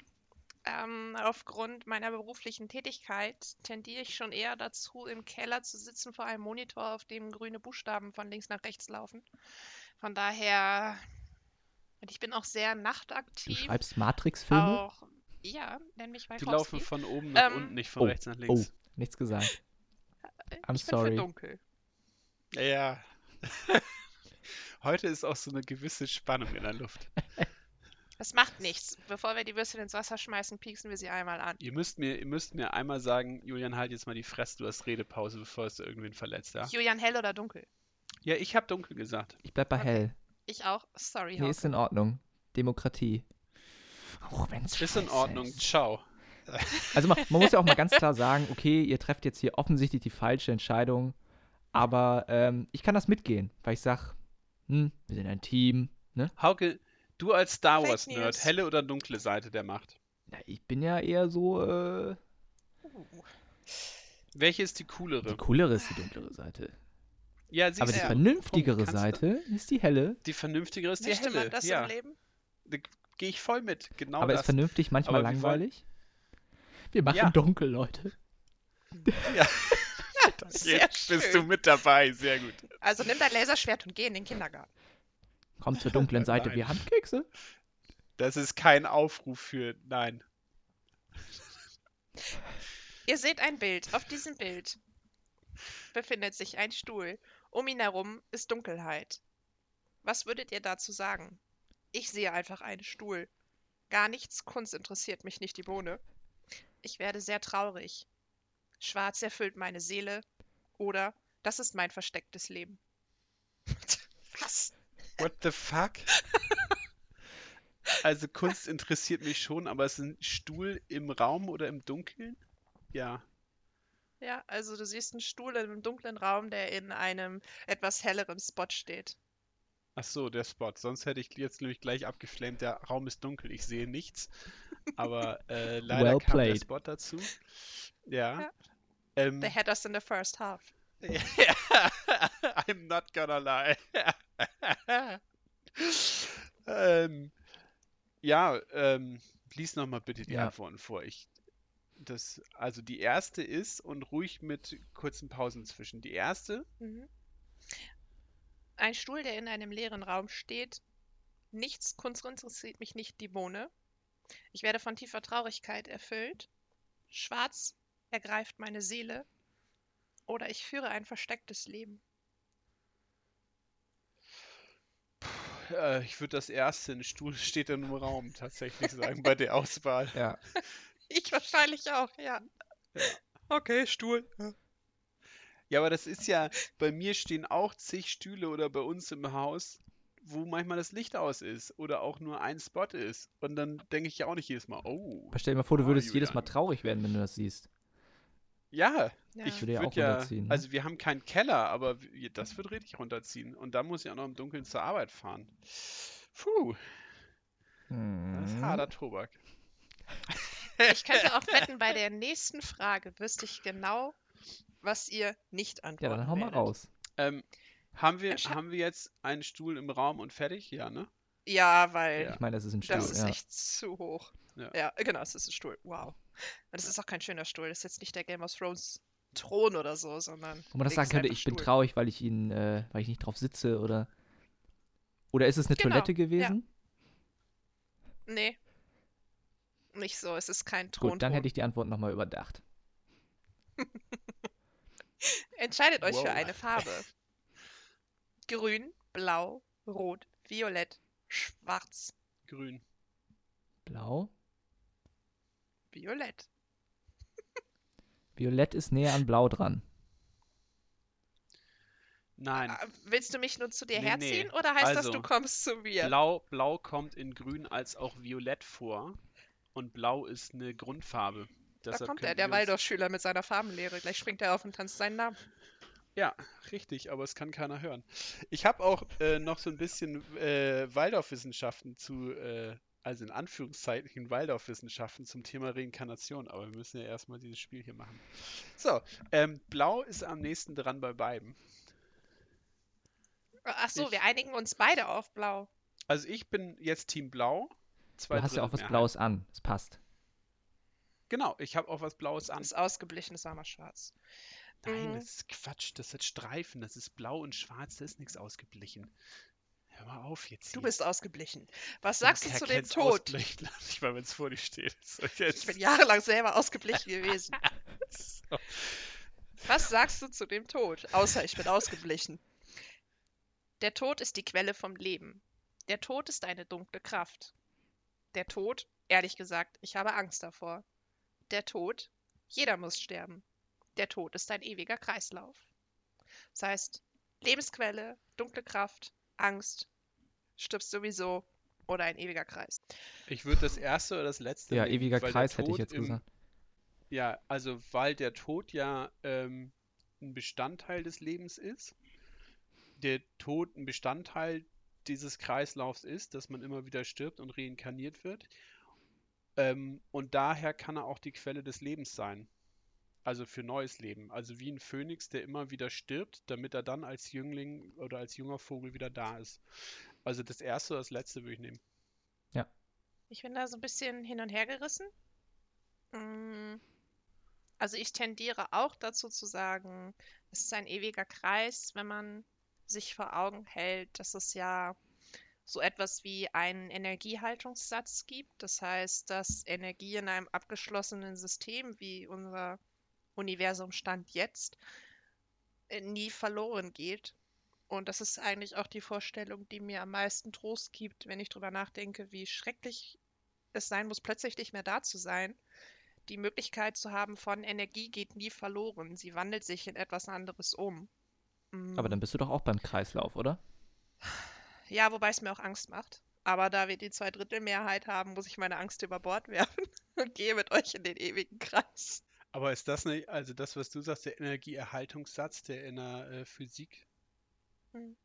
ähm, aufgrund meiner beruflichen Tätigkeit tendiere ich schon eher dazu, im Keller zu sitzen vor einem Monitor, auf dem grüne Buchstaben von links nach rechts laufen. Von daher, und ich bin auch sehr Du nachtaktiv. schreibst Matrix-Filme? Auch, ja, nenn mich Die laufen von oben nach Ähm, unten, nicht von oh, rechts nach Oh, links. nichts gesagt. I'm ich bin sorry. für dunkel. Ja. Heute ist auch so eine gewisse Spannung in der Luft. Das macht nichts. Bevor wir die Würstchen ins Wasser schmeißen, pieksen wir sie einmal an. Ihr müsst mir, ihr müsst mir einmal sagen, Julian, halt jetzt mal die Fresse, du hast Redepause, bevor es irgendwen verletzt, ja? Julian, hell oder dunkel? Ja, ich habe dunkel gesagt. Ich bleib bei Okay. hell. Ich auch. Sorry, Nee, Hauke. ist in Ordnung. Demokratie. Auch wenn's Ist in Ordnung. ist. Ciao. Also man, man muss ja auch mal ganz klar sagen, okay, ihr trefft jetzt hier offensichtlich die falsche Entscheidung, aber ähm, ich kann das mitgehen, weil ich sag, hm, wir sind ein Team, ne? Hauke, du als Star Fake Wars Nerd, News. helle oder dunkle Seite der Macht? Na, ich bin ja eher so, äh, Uh. Welche ist die die coolere? coolere ist die dunklere Seite. Ja, siehst Aber die du. vernünftigere Punkt. Kannst du- Seite ist die helle. Die vernünftigere ist die Möchte helle. man das ja, im Leben? da gehe ich voll mit. Genau aber das. ist vernünftig manchmal langweilig? Wir machen Ja. dunkel, Leute. Sehr Jetzt bist du mit dabei. Sehr gut. Also nimm dein Laserschwert und geh in den Kindergarten. Kommt zur dunklen Seite, wir haben Kekse. Das ist kein Aufruf für Nein. Ihr seht ein Bild. Auf diesem Bild befindet sich ein Stuhl. Um ihn herum ist Dunkelheit. Was würdet ihr dazu sagen? Ich sehe einfach einen Stuhl. Gar nichts Kunst interessiert mich nicht die Bohne. Ich werde sehr traurig. Schwarz erfüllt meine Seele. Oder das ist mein verstecktes Leben. Was? What the fuck? Also Kunst interessiert mich schon, aber ist ein Stuhl im Raum oder im Dunkeln? Ja. Ja, also du siehst einen Stuhl in einem dunklen Raum, der in einem etwas helleren Spot steht. Ach so, der Spot. Sonst hätte ich jetzt nämlich gleich abgeflamed. Der Raum ist dunkel, ich sehe nichts. Aber äh, leider Well kam der played. Spot dazu. Ja. Ja. Ähm, They had us in the first half. I'm not gonna lie. ähm, ja, ähm, lies nochmal bitte die Ja. Antworten vor. Ich, das, also die erste ist und ruhig mit kurzen Pausen zwischen. Die erste, Mhm. Ein Stuhl, der in einem leeren Raum steht. Nichts Kunst interessiert mich nicht die Bohne. Ich werde von tiefer Traurigkeit erfüllt. Schwarz ergreift meine Seele. Oder ich führe ein verstecktes Leben. äh, ich würde das erste, ein Stuhl steht in einem Raum, tatsächlich sagen, bei der Auswahl. Ja. Ich wahrscheinlich auch, ja. Ja. Okay, Stuhl. Ja, aber das ist ja, bei mir stehen auch zig Stühle oder bei uns im Haus, wo manchmal das Licht aus ist oder auch nur ein Spot ist. Und dann denke ich ja auch nicht jedes Mal, oh, Aber stell dir mal vor, du würdest jedes Mal traurig werden, wenn du das siehst. ja, Ja. ich würde ja würd auch runterziehen, ne? Also wir haben keinen Keller, aber das wird richtig runterziehen. Und dann muss ich auch noch im Dunkeln zur Arbeit fahren. Puh, das ist Hm. harter Tobak. Ich könnte auch wetten, bei der nächsten Frage wüsste ich genau, was ihr nicht Ja, antworten dann hau mal werdet. raus. Ähm, haben wir, Entsch- haben wir jetzt einen Stuhl im Raum und fertig? Ja, ne? Ja, weil Ja. Ich meine, das ist ein Stuhl, das ist ja. echt zu hoch. Ja. Ja. genau, es ist ein Stuhl. Wow. Und das ist auch kein schöner Stuhl. Das ist jetzt nicht der Game of Thrones Thron oder so, sondern. Wo man das sagen könnte, ich bin Stuhl. traurig, weil ich ihn, äh, weil ich nicht drauf sitze oder. Oder ist es eine Genau, Toilette ja. gewesen? Nee. Nicht so, es ist kein Thron. Gut, dann hätte ich die Antwort nochmal überdacht. Entscheidet euch für Wow. eine Farbe. Grün, blau, rot, violett, schwarz, Grün. Blau. violett. Violett ist näher an Blau dran. Nein. Ah, Willst du mich nur zu dir Nee, herziehen nee. oder heißt das, Also, du kommst zu mir? Blau, Blau kommt in Grün als auch Violett vor. Und Blau ist eine Grundfarbe. Da Deshalb kommt er, der Waldorfschüler mit seiner Farbenlehre. Gleich springt er auf und tanzt seinen Namen. Ja, richtig, aber es kann keiner hören. Ich habe auch äh, noch so ein bisschen äh, Waldorfwissenschaften zu, äh, also in Anführungszeichen Waldorfwissenschaften zum Thema Reinkarnation, aber wir müssen ja erstmal dieses Spiel hier machen. So, ähm, Blau ist am nächsten dran bei beiden. Ach so, Ich- wir einigen uns beide auf blau. Also ich bin jetzt Team Blau. Zwei Du hast ja auch was. Blaues an. Es passt. Genau, ich habe auch was Blaues an. Ist ausgeblichen, ist einmal schwarz. Nein, Mhm. das ist Quatsch, das hat Streifen, das ist blau und schwarz, das ist nichts ausgeblichen. Hör mal auf jetzt Du hier. bist ausgeblichen. Was Du sagst du zu dem Tod? Nicht mal, wenn es vor dir steht. So, Ich bin jahrelang selber ausgeblichen gewesen. So. Was sagst du zu dem Tod? Außer ich bin ausgeblichen. Der Tod ist die Quelle vom Leben. Der Tod ist eine dunkle Kraft. Der Tod, ehrlich gesagt, ich habe Angst davor. Der Tod, jeder muss sterben. Der Tod ist ein ewiger Kreislauf. Das heißt, Lebensquelle, dunkle Kraft, Angst, stirbst sowieso oder ein ewiger Kreis. Ich würde das erste oder das letzte Ja, nehmen, ewiger Kreis hätte ich jetzt im- gesagt. Ja, also weil der Tod ja ähm, ein Bestandteil des Lebens ist. Der Tod ein Bestandteil dieses Kreislaufs ist, dass man immer wieder stirbt und reinkarniert wird. Ähm, und daher kann er auch die Quelle des Lebens sein. Also für neues Leben. Also wie ein Phönix, der immer wieder stirbt, damit er dann als Jüngling oder als junger Vogel wieder da ist. Also das erste oder das letzte würde ich nehmen. Ich bin da so ein bisschen hin und her gerissen. Mm, Also ich tendiere auch dazu zu sagen, es ist ein ewiger Kreis, wenn man sich vor Augen hält, dass es ja so etwas wie einen Energiehaltungssatz gibt. Das heißt, dass Energie in einem abgeschlossenen System wie unser Universum Stand jetzt äh, nie verloren geht. Und das ist eigentlich auch die Vorstellung, die mir am meisten Trost gibt, wenn ich drüber nachdenke, wie schrecklich es sein muss, plötzlich nicht mehr da zu sein. Die Möglichkeit zu haben von Energie geht nie verloren. Sie wandelt sich in etwas anderes um. Aber Mm, dann bist du doch auch beim Kreislauf, oder? Ja, wobei es mir auch Angst macht. Aber da wir die Zweidrittelmehrheit haben, muss ich meine Angst über Bord werfen und gehe mit euch in den ewigen Kreis. Aber ist das nicht, also das, was du sagst, der Energieerhaltungssatz, der in der äh, Physik Mhm.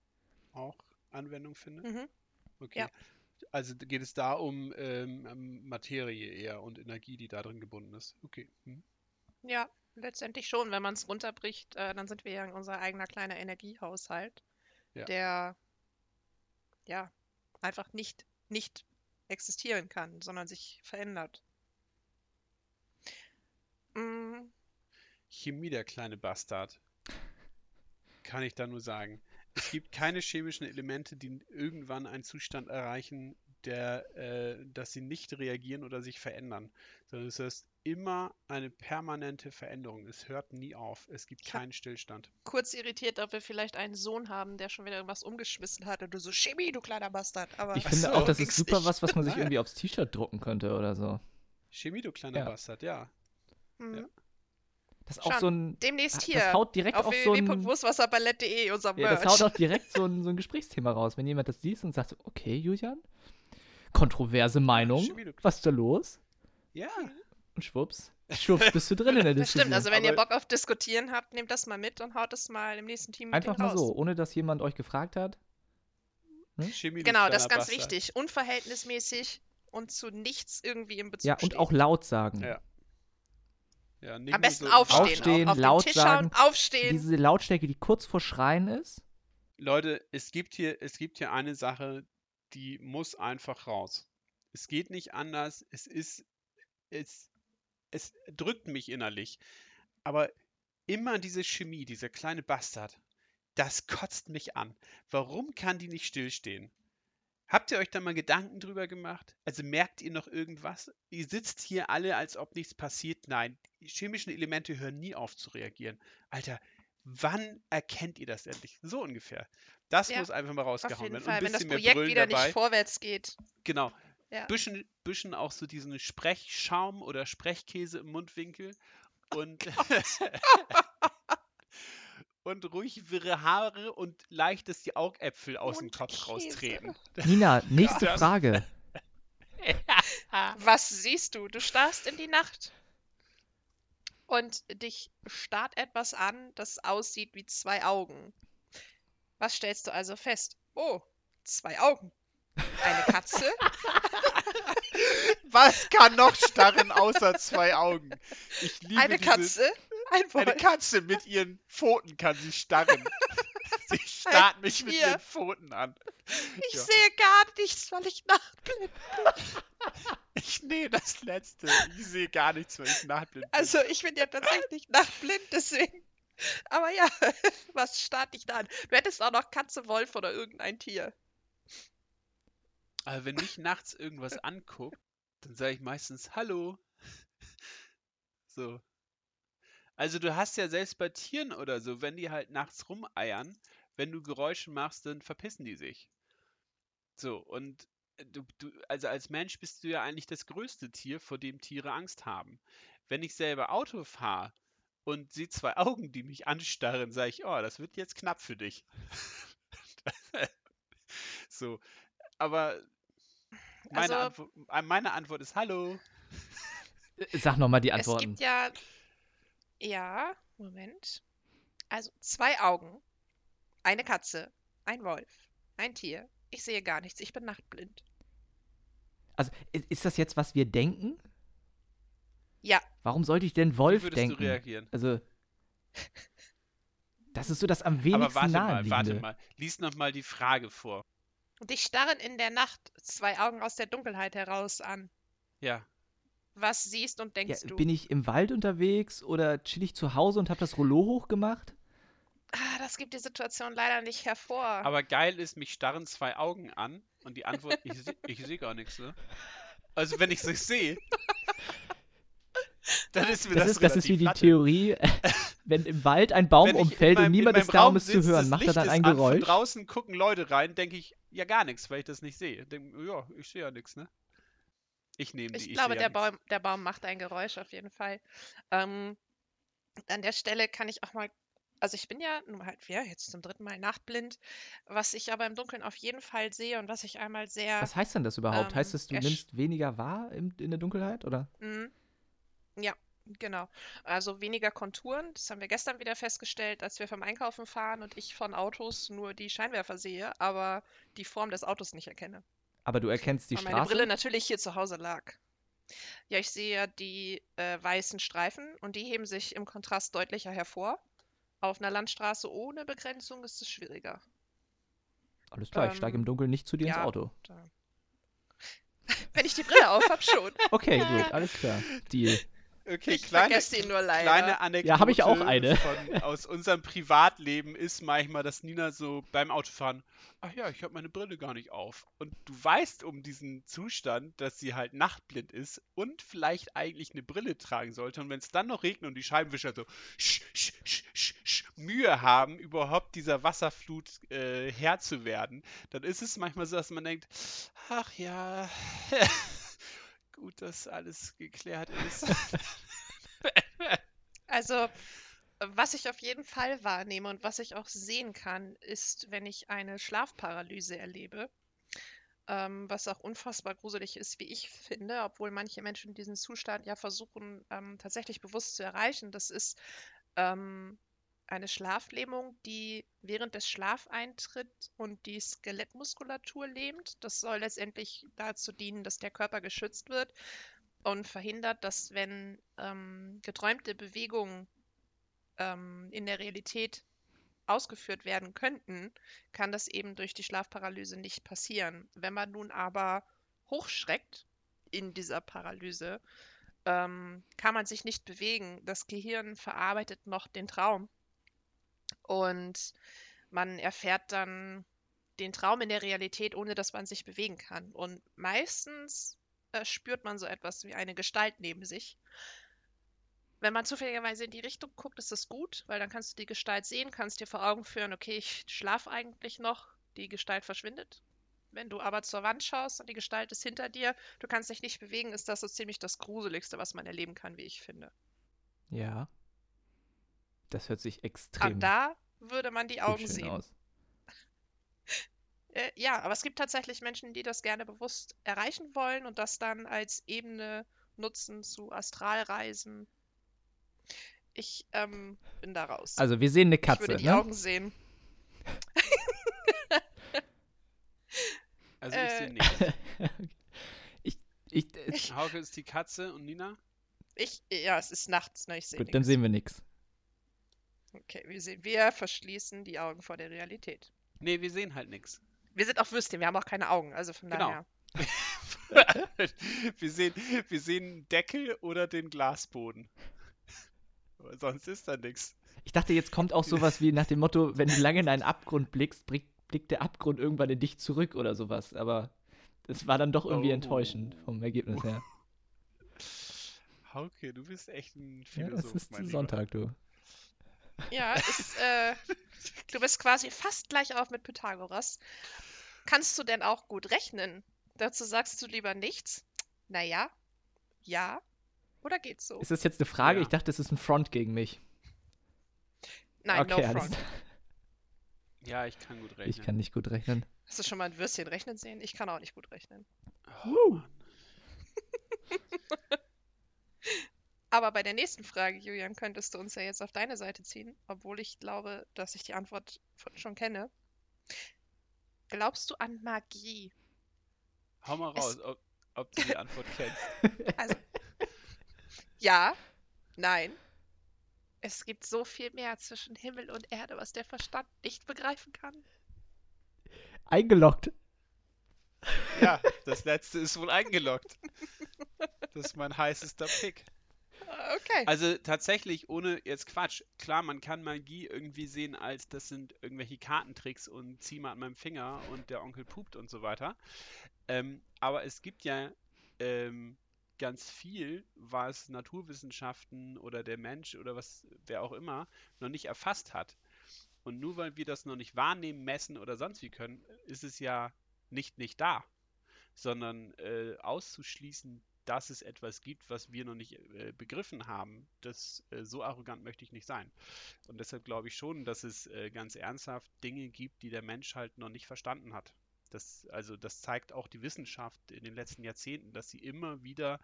auch Anwendung findet? Mhm. Okay. Ja. Also geht es da um ähm, um Materie eher und Energie, die da drin gebunden ist. Okay. Hm. Ja, letztendlich schon. Wenn man es runterbricht, äh, dann sind wir ja in unser eigener kleiner Energiehaushalt, Ja. der ja einfach nicht, nicht existieren kann, sondern sich verändert. Mm, Chemie, der kleine Bastard. Kann ich da nur sagen. Es gibt keine chemischen Elemente, die irgendwann einen Zustand erreichen, der, äh, dass sie nicht reagieren oder sich verändern, sondern es ist immer eine permanente Veränderung. Es hört nie auf. Es gibt Ich keinen Stillstand. kurz irritiert, ob wir vielleicht einen Sohn haben, der schon wieder irgendwas umgeschmissen hat und du so, Chemie, du kleiner Bastard. Aber Ich finde so, auch, das ist super nicht. was, was man sich irgendwie aufs T-Shirt drucken könnte oder so. Chemie, du kleiner Ja. Bastard, ja. Hm, Ja. Das ist auch so ein. demnächst Das hier haut direkt auf auf so ein. www.wurstwasserballett.de, unser Ja, das Merch. haut auch direkt so ein, so ein Gesprächsthema raus. Wenn jemand das liest und sagt, so, okay, Julian, kontroverse Meinung, was ist da los? Ja, Und schwupps, schwupps bist du drin in der Das Diskussion. stimmt, also wenn ihr Bock auf Diskutieren habt, nehmt das mal mit und haut es mal im nächsten Team Einfach mal raus. so, ohne dass jemand euch gefragt hat. Du Genau, das ist ganz Bastard. wichtig. Unverhältnismäßig und zu nichts irgendwie im Bezug Ja, und stehen. auch laut sagen. Ja. Ja, Am besten so- aufstehen. Aufstehen, auf laut den Tisch sagen, schauen, aufstehen. Diese Lautstärke, die kurz vor Schreien ist. Leute, es gibt hier, es gibt hier eine Sache, die muss einfach raus. Es geht nicht anders. Es ist, es, es drückt mich innerlich. Aber immer diese Chemie, dieser kleine Bastard, das kotzt mich an. Warum kann die nicht stillstehen? Habt ihr euch da mal Gedanken drüber gemacht? Also merkt ihr noch irgendwas? Ihr sitzt hier alle, als ob nichts passiert. Nein, die chemischen Elemente hören nie auf zu reagieren. Alter, wann erkennt ihr das endlich? So ungefähr. Das Ja, muss einfach mal rausgehauen werden. Fall, ein wenn das Projekt wieder dabei. nicht vorwärts geht. Genau. Ja. Bisschen, bisschen auch so diesen Sprechschaum oder Sprechkäse im Mundwinkel und, und ruhig wirre Haare und leicht, dass die Augäpfel aus dem Kopf Mundkäse. raustreten. Nina, nächste Ja. Frage. Was siehst du? Du starrst in die Nacht. Und dich starrt etwas an, das aussieht wie zwei Augen. Was stellst du also fest? Oh, zwei Augen. Eine Katze? Was kann noch starren außer zwei Augen? Ich liebe eine diese, Katze? Ein Eine? Katze mit ihren Pfoten kann sie starren. sie starrt mich mit ihren Pfoten an. Ich Ja. sehe gar nichts, weil ich nachtblind Ich nehme das letzte. Ich sehe gar nichts, weil ich nachtblind bin. Also ich bin ja tatsächlich nachtblind, deswegen. Aber ja, was starrt dich da an? Du hättest auch noch Katze, Wolf oder irgendein Tier. Aber wenn mich nachts irgendwas anguckt, dann sage ich meistens Hallo. So. Also du hast ja selbst bei Tieren oder so, wenn die halt nachts rumeiern, wenn du Geräusche machst, dann verpissen die sich. So, und äh, du, du, also als Mensch bist du ja eigentlich das größte Tier, vor dem Tiere Angst haben. Wenn ich selber Auto fahre und sehe zwei Augen, die mich anstarren, sage ich, oh, das wird jetzt knapp für dich. so, aber meine, Also- Antwo äh, meine Antwort ist Hallo. Sag nochmal die Es Antworten. gibt ja. Ja, Moment. Also zwei Augen, eine Katze, ein Wolf, ein Tier. Ich sehe gar nichts, ich bin nachtblind. Also, ist das jetzt, was wir denken? Ja, Warum sollte ich denn Wie Wolf würdest denken? du reagieren? Also, das ist so das am wenigsten Aber warte mal, warte mal. Lies nochmal die Frage vor. dich starren in der Nacht zwei Augen aus der Dunkelheit heraus an. Ja. Was siehst und Ja, denkst du? bin ich im Wald unterwegs oder chill ich zu Hause und habe das Rollo hochgemacht? Ah, das gibt die Situation leider nicht hervor. Aber geil ist, mich starren zwei Augen an und die Antwort, ich, ich sehe gar nichts, ne? Also wenn ich es sehe, dann ist mir Das, das, ist, das ist wie die Latte. Theorie, wenn im Wald ein Baum umfällt meinem- und niemand ist da, um es zu hören, macht er dann ein an, Von Geräusch? draußen gucken Leute rein, denke ich, ja gar nichts, weil ich das nicht sehe. Denk, ja, ich sehe ja nichts, ne? Ich nehme die. Ich glaube, sehe der. Baum, der Baum macht ein Geräusch auf jeden Fall. Ähm, an der Stelle kann ich auch mal, also ich bin ja nun halt ja, jetzt zum dritten Mal nachtblind, was ich aber im Dunkeln auf jeden Fall sehe und was ich einmal sehr, Was heißt denn das überhaupt? Ähm, heißt es, du nimmst weniger wahr im, in der Dunkelheit? Oder? Mhm. Ja, genau. Also weniger Konturen, das haben wir gestern wieder festgestellt, als wir vom Einkaufen fahren und ich von Autos nur die Scheinwerfer sehe, aber die Form des Autos nicht erkenne. Aber du erkennst die Weil meine Straße? Brille natürlich hier zu Hause lag. Ja, ich sehe ja die äh, weißen Streifen und die heben sich im Kontrast deutlicher hervor. Auf einer Landstraße ohne Begrenzung ist es schwieriger. Alles klar, ich steige ähm, im Dunkeln nicht zu dir ins ja. Auto. Da. Wenn ich die Brille auf habe, schon. Okay, gut, alles klar. Deal. Okay, Ich kleine, vergesse ihn nur leider. kleine Anekdote Ja, hab ich auch eine. Von, aus unserem Privatleben ist manchmal, dass Nina so beim Autofahren, ach ja, ich habe meine Brille gar nicht auf. Und du weißt um diesen Zustand, dass sie halt nachtblind ist und vielleicht eigentlich eine Brille tragen sollte. Und wenn es dann noch regnet und die Scheibenwischer so sch, sch, sch, sch, sch, Mühe haben, überhaupt dieser Wasserflut äh, Herr zu werden, dann ist es manchmal so, dass man denkt, ach ja, gut, dass alles geklärt ist. Also, was ich auf jeden Fall wahrnehme und was ich auch sehen kann, ist, wenn ich eine Schlafparalyse erlebe, ähm, was auch unfassbar gruselig ist, wie ich finde, obwohl manche Menschen diesen Zustand ja versuchen, ähm, tatsächlich bewusst zu erreichen. Das ist ähm, eine Schlaflähmung, die während des Schlaf eintritt und die Skelettmuskulatur lähmt. Das soll letztendlich dazu dienen, dass der Körper geschützt wird und verhindert, dass wenn ähm, geträumte Bewegungen ähm, in der Realität ausgeführt werden könnten, kann das eben durch die Schlafparalyse nicht passieren. Wenn man nun aber hochschreckt in dieser Paralyse, ähm, kann man sich nicht bewegen. Das Gehirn verarbeitet noch den Traum und man erfährt dann den Traum in der Realität, ohne dass man sich bewegen kann. Und meistens äh, spürt man so etwas wie eine Gestalt neben sich. Wenn man zufälligerweise in die Richtung guckt, ist das gut, weil dann kannst du die Gestalt sehen, kannst dir vor Augen führen, okay, ich schlafe eigentlich noch, die Gestalt verschwindet. Wenn du aber zur Wand schaust und die Gestalt ist hinter dir, du kannst dich nicht bewegen, ist das so ziemlich das Gruseligste, was man erleben kann, wie ich finde. Ja. Das hört sich extrem Und da würde man die Augen sehen. aus. Äh, ja, aber es gibt tatsächlich Menschen, die das gerne bewusst erreichen wollen und das dann als Ebene nutzen zu Astralreisen. Ich ähm, bin da raus. Also wir sehen eine ich Katze, würde die ne? Augen sehen. Also ich sehe Äh. nichts. ich, ich, äh, Hauke ist die Katze und Nina? Ich, ja, es ist nachts, ne? Ich sehe gut, dann nichts. sehen wir nichts. Okay, wir sehen, wir verschließen die Augen vor der Realität. Nee, wir sehen halt nichts. Wir sind auch Würstchen, wir haben auch keine Augen, also von Genau. daher. wir, sehen, wir sehen einen Deckel oder den Glasboden. Aber sonst ist da nichts. Ich dachte, jetzt kommt auch sowas wie nach dem Motto, wenn du lange in einen Abgrund blickst, blickt, blickt der Abgrund irgendwann in dich zurück oder sowas. Aber das war dann doch irgendwie Oh. enttäuschend vom Ergebnis her. Hauke, du bist echt ein Ja, Philosoph, es ist mein Lieber. Sonntag, du. Ja, ist, äh, du bist quasi fast gleich auf mit Pythagoras. Kannst du denn auch gut rechnen? Dazu sagst du lieber nichts? Naja, ja. Oder geht's so? Ist das jetzt eine Frage? Ja. Ich dachte, das ist ein Front gegen mich. Nein, okay, no front. Ja, ich kann gut rechnen. Ich kann nicht gut rechnen. Hast du schon mal ein Würstchen rechnen sehen? Ich kann auch nicht gut rechnen. Oh, Mann. Aber bei der nächsten Frage, Julian, könntest du uns ja jetzt auf deine Seite ziehen, obwohl ich glaube, dass ich die Antwort schon kenne. Glaubst du an Magie? Hau mal raus, ob, ob du die Antwort kennst. Also, ja, nein. Es gibt so viel mehr zwischen Himmel und Erde, was der Verstand nicht begreifen kann. Eingeloggt. Ja, das letzte ist wohl eingeloggt. Das ist mein heißester Pick. Okay. Also tatsächlich, ohne jetzt Quatsch. Klar, man kann Magie irgendwie sehen als, das sind irgendwelche Kartentricks und zieh mal an meinem Finger und der Onkel pupt und so weiter. Ähm, aber es gibt ja ähm, ganz viel, was Naturwissenschaften oder der Mensch oder was, wer auch immer, noch nicht erfasst hat. Und nur weil wir das noch nicht wahrnehmen, messen oder sonst wie können, ist es ja nicht nicht da, sondern äh, auszuschließen, dass es etwas gibt, was wir noch nicht äh, begriffen haben. Das äh, so arrogant möchte ich nicht sein. Und deshalb glaube ich schon, dass es äh, ganz ernsthaft Dinge gibt, die der Mensch halt noch nicht verstanden hat. Das, also das zeigt auch die Wissenschaft in den letzten Jahrzehnten, dass sie immer wieder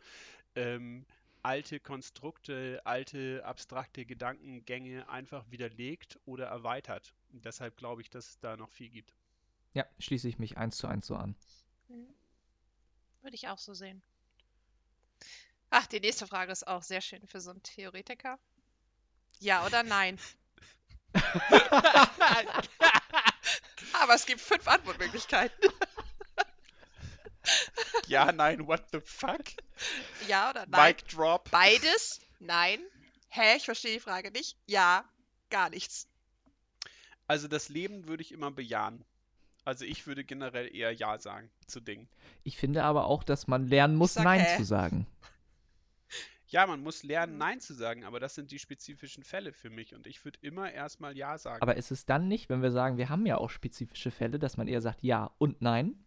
ähm, alte Konstrukte, alte abstrakte Gedankengänge einfach widerlegt oder erweitert. Und deshalb glaube ich, dass es da noch viel gibt. Ja, schließe ich mich eins zu eins so an. Mhm. Würde ich auch so sehen. Ach, die nächste Frage ist auch sehr schön für so einen Theoretiker. Ja oder nein? Aber es gibt fünf Antwortmöglichkeiten. ja, nein, what the fuck? Ja oder nein? Mic drop. Beides? Nein. Hä? Ich verstehe die Frage nicht. Ja, gar nichts. Also das Leben würde ich immer bejahen. Also ich würde generell eher Ja sagen zu Dingen. Ich finde aber auch, dass man lernen muss, sag Nein hä. zu sagen. Ja, man muss lernen. Nein zu sagen, aber das sind die spezifischen Fälle für mich und ich würde immer erstmal Ja sagen. Aber ist es dann nicht, wenn wir sagen, wir haben ja auch spezifische Fälle, dass man eher sagt Ja und Nein?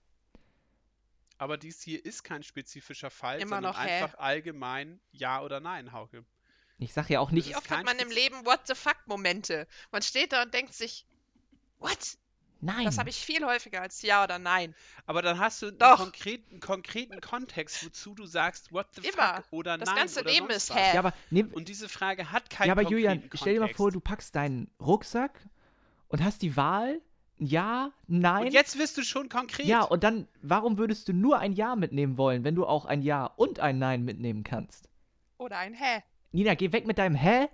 Aber dies hier ist kein spezifischer Fall, Immer sondern noch, hä? einfach allgemein Ja oder Nein, Hauke. Ich sage ja auch Wie nicht, ist oft hat man im Leben What the fuck Momente? Man steht da und denkt sich, what? Nein. Das habe ich viel häufiger als Ja oder Nein. Aber dann hast du einen Doch. konkreten, konkreten Kontext, wozu du sagst What the Immer. fuck oder Das Nein ganze oder Leben sonst ist hä. Ja, aber, nehm, Und diese Frage hat keinen ja, aber Julian, konkreten stell dir mal vor, Kontext. du packst deinen Rucksack und hast die Wahl, ein Ja, Nein. Und jetzt wirst du schon konkret. ja, und dann, warum würdest du nur ein Ja mitnehmen wollen, wenn du auch ein Ja und ein Nein mitnehmen kannst? Oder ein Hä. Nina, geh weg mit deinem Hä?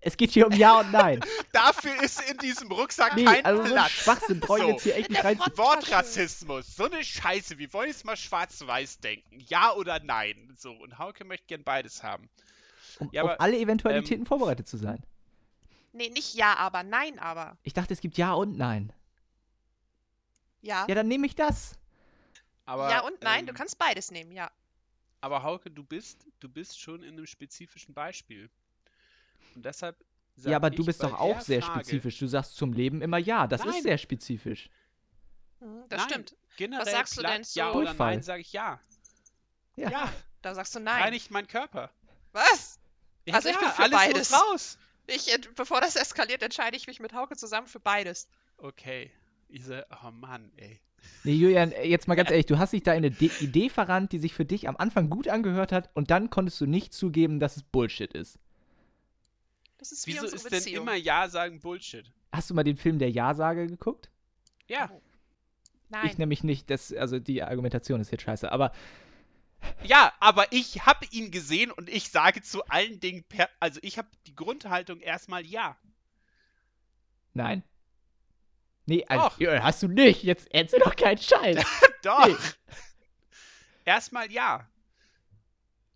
Es geht hier um Ja und Nein. Dafür ist in diesem Rucksack Nee, kein also so Platz. Schwachsinn brauche ich So. jetzt hier echt nicht rein. Wortrassismus, so eine Scheiße. Wir wollen jetzt mal schwarz-weiß denken. Ja oder nein. So, und Hauke möchte gern beides haben. Um Ja, auf aber, alle Eventualitäten vorbereitet zu sein. Nee, nicht Ja, aber Nein, aber. Ich dachte, es gibt Ja und Nein. Ja. Ja, dann nehme ich das. Aber, ja und nein, du ähm, kannst beides nehmen, ja. Aber Hauke, du bist, du bist schon in einem spezifischen Beispiel. Und deshalb sag ja, aber du ich bist doch auch sehr Frage, spezifisch. Du sagst zum Leben immer ja. Das Nein. ist sehr spezifisch. Mhm, Das Nein, stimmt. Generell sagst du denn zu- Ja oder Durchfall. nein, sage ich ja. Ja. Ja, Da sagst du nein. reinigt mein Körper. Was? Ja, Also ich bin für alles beides. raus. Ich, ent- bevor das eskaliert, entscheide ich mich mit Hauke zusammen für beides. Okay. Diese, oh Mann, ey. Nee, Julian, äh, jetzt mal ganz ehrlich, du hast dich da in eine De Idee verrannt, die sich für dich am Anfang gut angehört hat und dann konntest du nicht zugeben, dass es Bullshit ist. Das ist wie Wieso unsere ist denn immer Ja sagen Bullshit? Hast du mal den Film Der Ja-Sager geguckt? Ja. Nein. Ich nämlich nicht, das, also die Argumentation ist jetzt scheiße, aber Ja, aber ich habe ihn gesehen und ich sage zu allen Dingen, per, also ich habe die Grundhaltung erstmal ja. nein. Nee, also, ja, hast du nicht. Jetzt erzähl doch keinen Scheiß. Doch. Nee. Erstmal ja.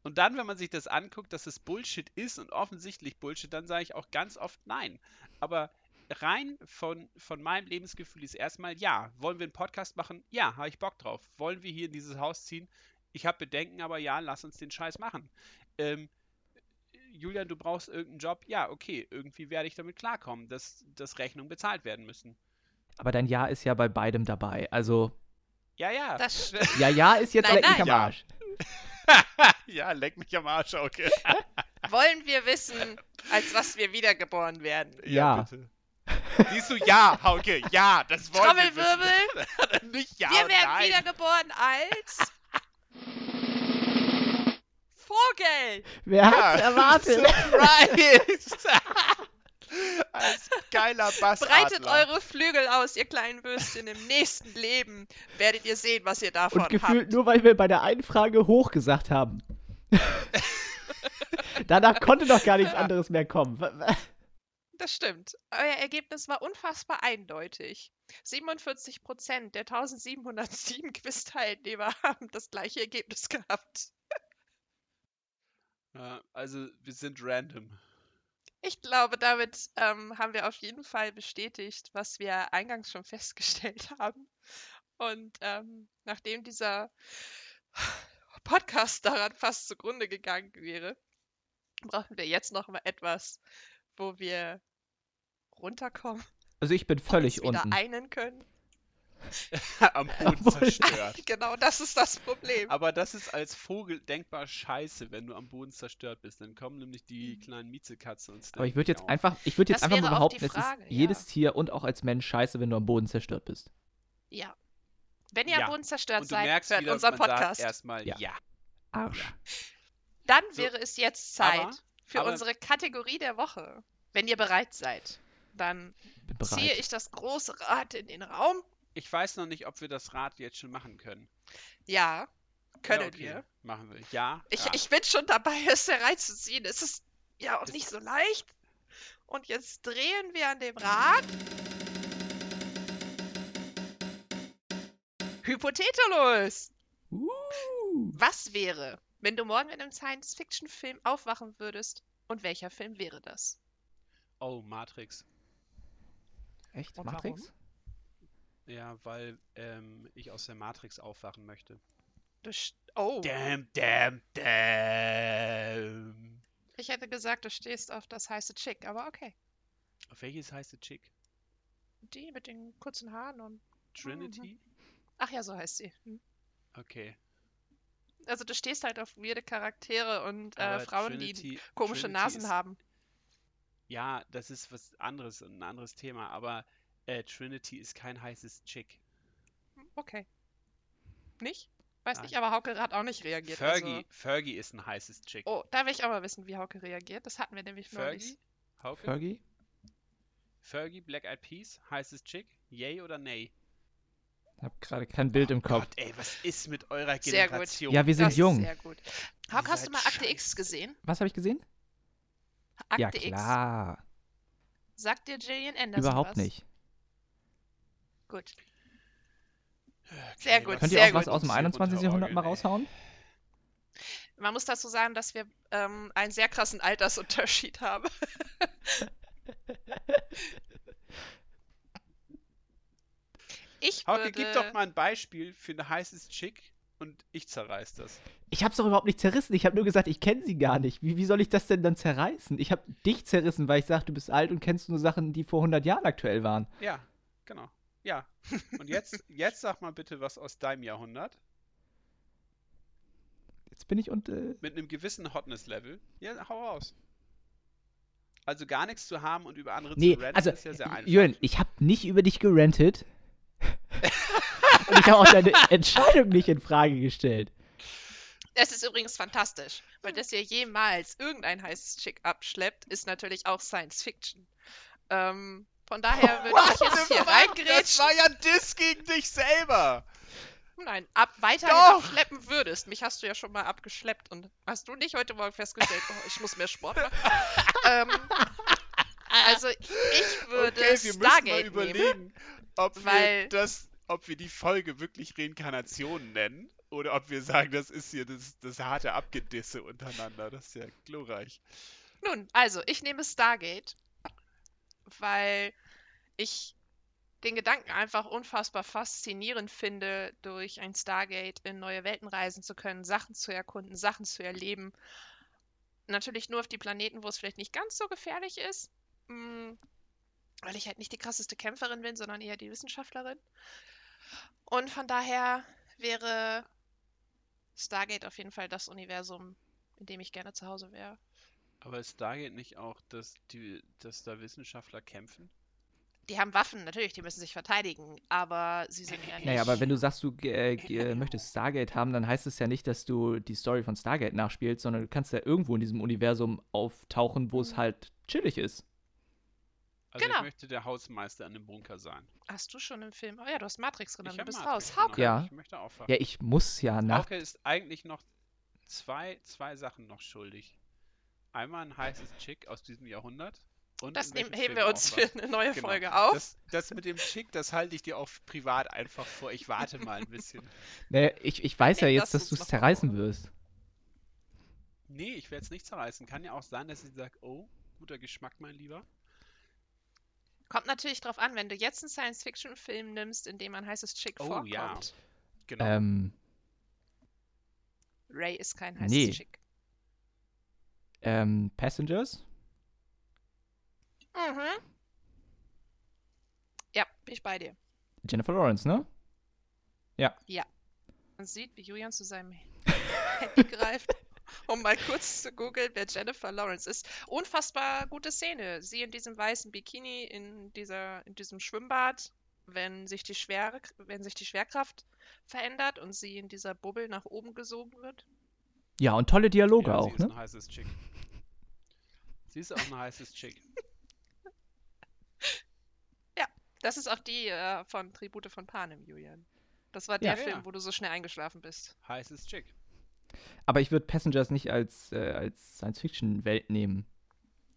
Und dann, wenn man sich das anguckt, dass es Bullshit ist und offensichtlich Bullshit, dann sage ich auch ganz oft nein. Aber rein von, von meinem Lebensgefühl ist erstmal ja. Wollen wir einen Podcast machen? Ja, habe ich Bock drauf. Wollen wir hier in dieses Haus ziehen? Ich habe Bedenken, aber ja, lass uns den Scheiß machen. Ähm, Julian, du brauchst irgendeinen Job? Ja, okay, irgendwie werde ich damit klarkommen, dass, dass Rechnungen bezahlt werden müssen. Aber dein Ja ist ja bei beidem dabei. Also, Ja, ja. Das ja, ja ist jetzt Nein, nein. am. Arsch. ja, leck mich am Arsch, okay. Wollen wir wissen, als was wir wiedergeboren werden? Ja. bitte. Siehst du, ja, Hauke, ja, das wollen wir Trommelwirbel. wissen. Nicht ja wir werden nein. wiedergeboren als Vogel. Wer hat's erwartet? Surprise! Als geiler Bassadler. Breitet eure Flügel aus, ihr kleinen Würstchen. Im nächsten Leben werdet ihr sehen, was ihr davon Und gefühlt habt. nur, weil wir bei der einen Frage hoch gesagt haben. Danach konnte doch gar nichts anderes mehr kommen. Das stimmt. Euer Ergebnis war unfassbar eindeutig. 47% der 1707 Quiz-Teilnehmer haben das gleiche Ergebnis gehabt. Also, wir sind random. Ich glaube, damit ähm, haben wir auf jeden Fall bestätigt, was wir eingangs schon festgestellt haben. Und ähm, nachdem dieser Podcast daran fast zugrunde gegangen wäre, brauchen wir jetzt noch mal etwas, wo wir runterkommen, Also ich bin uns völlig wieder unten. einen können. Am Boden zerstört. Genau, das ist das Problem. Aber das ist als Vogel denkbar scheiße, wenn du am Boden zerstört bist. Dann kommen nämlich die kleinen Miezekatzen und Aber ich würde jetzt auf. einfach, ich würde jetzt Das einfach mal behaupten, Frage, es ist ja. jedes Tier und auch als Mensch scheiße, wenn du am Boden zerstört bist. Ja. Wenn ihr Ja. am Boden zerstört seid, merkst hört wieder, unseren man Podcast. erstmal Ja. ja. Arsch. Dann So. wäre es jetzt Zeit Aber- für aber- unsere Kategorie der Woche. Wenn ihr bereit seid, dann Bin ziehe bereit. ich das große Rad in den Raum. Ich weiß noch nicht, ob wir das Rad jetzt schon machen können. Ja, können ja, okay. wir. Machen wir. Ja. Ich, Rad. ich bin schon dabei, es hereinzuziehen. Es ist ja auch Es- nicht so leicht. Und jetzt drehen wir an dem Rad. Hypothetelus! Uh. Was wäre, wenn du morgen in einem Science-Fiction-Film aufwachen würdest? Und welcher Film wäre das? Oh, Matrix. Echt? Und Matrix? Ja, weil ähm, ich aus der Matrix aufwachen möchte. Du st- oh, Damn, damn, damn. ich hätte gesagt, du stehst auf das heiße Chick, aber okay. Auf welches heißt die Chick? Die mit den kurzen Haaren und. Trinity? Ach ja, so heißt sie. Hm. Okay. Also du stehst halt auf weirde Charaktere und äh, Frauen, die Trinity- komische Trinity Nasen ist, haben. Ja, das ist was anderes, ein anderes Thema, aber äh, Trinity ist kein heißes Chick. Okay. Nicht? Weiß Nein. nicht, aber Hauke hat auch nicht reagiert. Fergie, Also. Fergie ist ein heißes Chick. Oh, da will ich auch mal wissen, wie Hauke reagiert. Das hatten wir nämlich neulich. Fergie? Hauke? Fergie? Fergie, Black Eyed Peas, heißes Chick? Yay oder nay? Hab gerade kein Bild im Kopf. Gott, ey, was ist mit eurer Sehr gut. Generation? Ja, wir sind das jung. Sehr gut. Hauke, hast du mal Akte X gesehen? Was habe ich gesehen? Akte ja, X. klar. Sagt dir Gillian Anderson Überhaupt was? nicht. Gut. Okay, Sehr gut, Könnt ihr sehr auch was gut. aus dem Hier 21. Jahrhundert mal raushauen? Man muss dazu sagen, dass wir ähm, einen sehr krassen Altersunterschied haben. Ich Hauke, würde... gib doch mal ein Beispiel für ein heißes Chick und ich zerreiß das. Ich hab's doch überhaupt nicht zerrissen. Ich habe nur gesagt, ich kenne sie gar nicht. Wie, wie soll ich das denn dann zerreißen? Ich habe dich zerrissen, weil ich sage, du bist alt und kennst nur Sachen, die vor 100 Jahren aktuell waren. Ja, genau. Ja. Und jetzt, jetzt sag mal bitte was aus deinem Jahrhundert. Jetzt bin ich und. Äh, Mit einem gewissen Hotness-Level. Ja, hau raus. Also gar nichts zu haben und über andere nee, zu ranten also, ist ja sehr einfach. Jürgen, ich habe nicht über dich gerantet. und ich habe auch deine Entscheidung nicht in Frage gestellt. Es ist übrigens fantastisch, weil dass ihr jemals irgendein heißes Chick abschleppt, ist natürlich auch Science Fiction. Ähm, von daher würde ich jetzt hier Das reingrätschen. war ja ein Diss gegen dich selber. Nein, ab weiterhin Doch! abschleppen würdest. Mich hast du ja schon mal abgeschleppt und hast du nicht heute Morgen festgestellt, oh, ich muss mehr Sport machen. ähm, also ich würde okay, wir müssen mal Stargate nehmen. überlegen, ob wir weil- das, ob wir die Folge wirklich Reinkarnation nennen oder ob wir sagen, das ist hier das, das harte Abgedisse untereinander. Das ist ja glorreich. Nun, also ich nehme Stargate, weil ich den Gedanken einfach unfassbar faszinierend finde, durch ein Stargate in neue Welten reisen zu können, Sachen zu erkunden, Sachen zu erleben. Natürlich nur auf die Planeten, wo es vielleicht nicht ganz so gefährlich ist, mm, weil ich halt nicht die krasseste Kämpferin bin, sondern eher die Wissenschaftlerin. Und von daher wäre Stargate auf jeden Fall das Universum, in dem ich gerne zu Hause wäre. Aber ist Stargate nicht auch, dass, die, dass da Wissenschaftler kämpfen? Die haben Waffen, natürlich, die müssen sich verteidigen, aber sie sind ja nicht. Naja, aber wenn du sagst, du äh, möchtest Stargate haben, dann heißt es ja nicht, dass du die Story von Stargate nachspielst, sondern du kannst ja irgendwo in diesem Universum auftauchen, wo es halt chillig ist. Also Genau. ich möchte der Hausmeister in dem Bunker sein. Hast du schon im Film? Oh ja, du hast Matrix genommen, Ich du bist Matrix raus. Hauke. Ja. Ich möchte aufwachen. Ja, ich muss ja nach. Hauke ist eigentlich noch zwei, zwei Sachen noch schuldig. Einmal ein heißes Chick aus diesem Jahrhundert. Und Das nehmen, heben wir uns für eine neue Genau. Folge auf. Das, das mit dem Chick, das halte ich dir auch privat einfach vor. Ich warte mal ein bisschen. Nee, ich, ich weiß ja Nee, jetzt, lass dass du es zerreißen wirst. Nee, ich werde es nicht zerreißen. Kann ja auch sein, dass ich sage, oh, guter Geschmack, mein Lieber. Kommt natürlich drauf an, wenn du jetzt einen Science-Fiction-Film nimmst, in dem ein heißes Chick Oh, vorkommt. ja. Genau. Ähm, Ray ist kein heißes Nee. Chick. ähm, Passengers? Mhm. Ja, bin ich bei dir. Jennifer Lawrence, ne? Man sieht, wie Julian zu seinem Handy greift, um mal kurz zu googeln, wer Jennifer Lawrence ist. Unfassbar gute Szene. Sie in diesem weißen Bikini, in, dieser, in diesem Schwimmbad, wenn sich, die Schwere, wenn sich die Schwerkraft verändert und sie in dieser Bubbel nach oben gesogen wird. Ja, und tolle Dialoge ja, auch, sie ist ne? ein heißes Chick. Sie ist auch ein heißes Chick. Das ist auch die äh, von Tribute von Panem, Julian. Das war der Ja. Film, Ja. wo du so schnell eingeschlafen bist. Heißes Chick. Aber ich würde Passengers nicht als, äh, als Science-Fiction-Welt nehmen,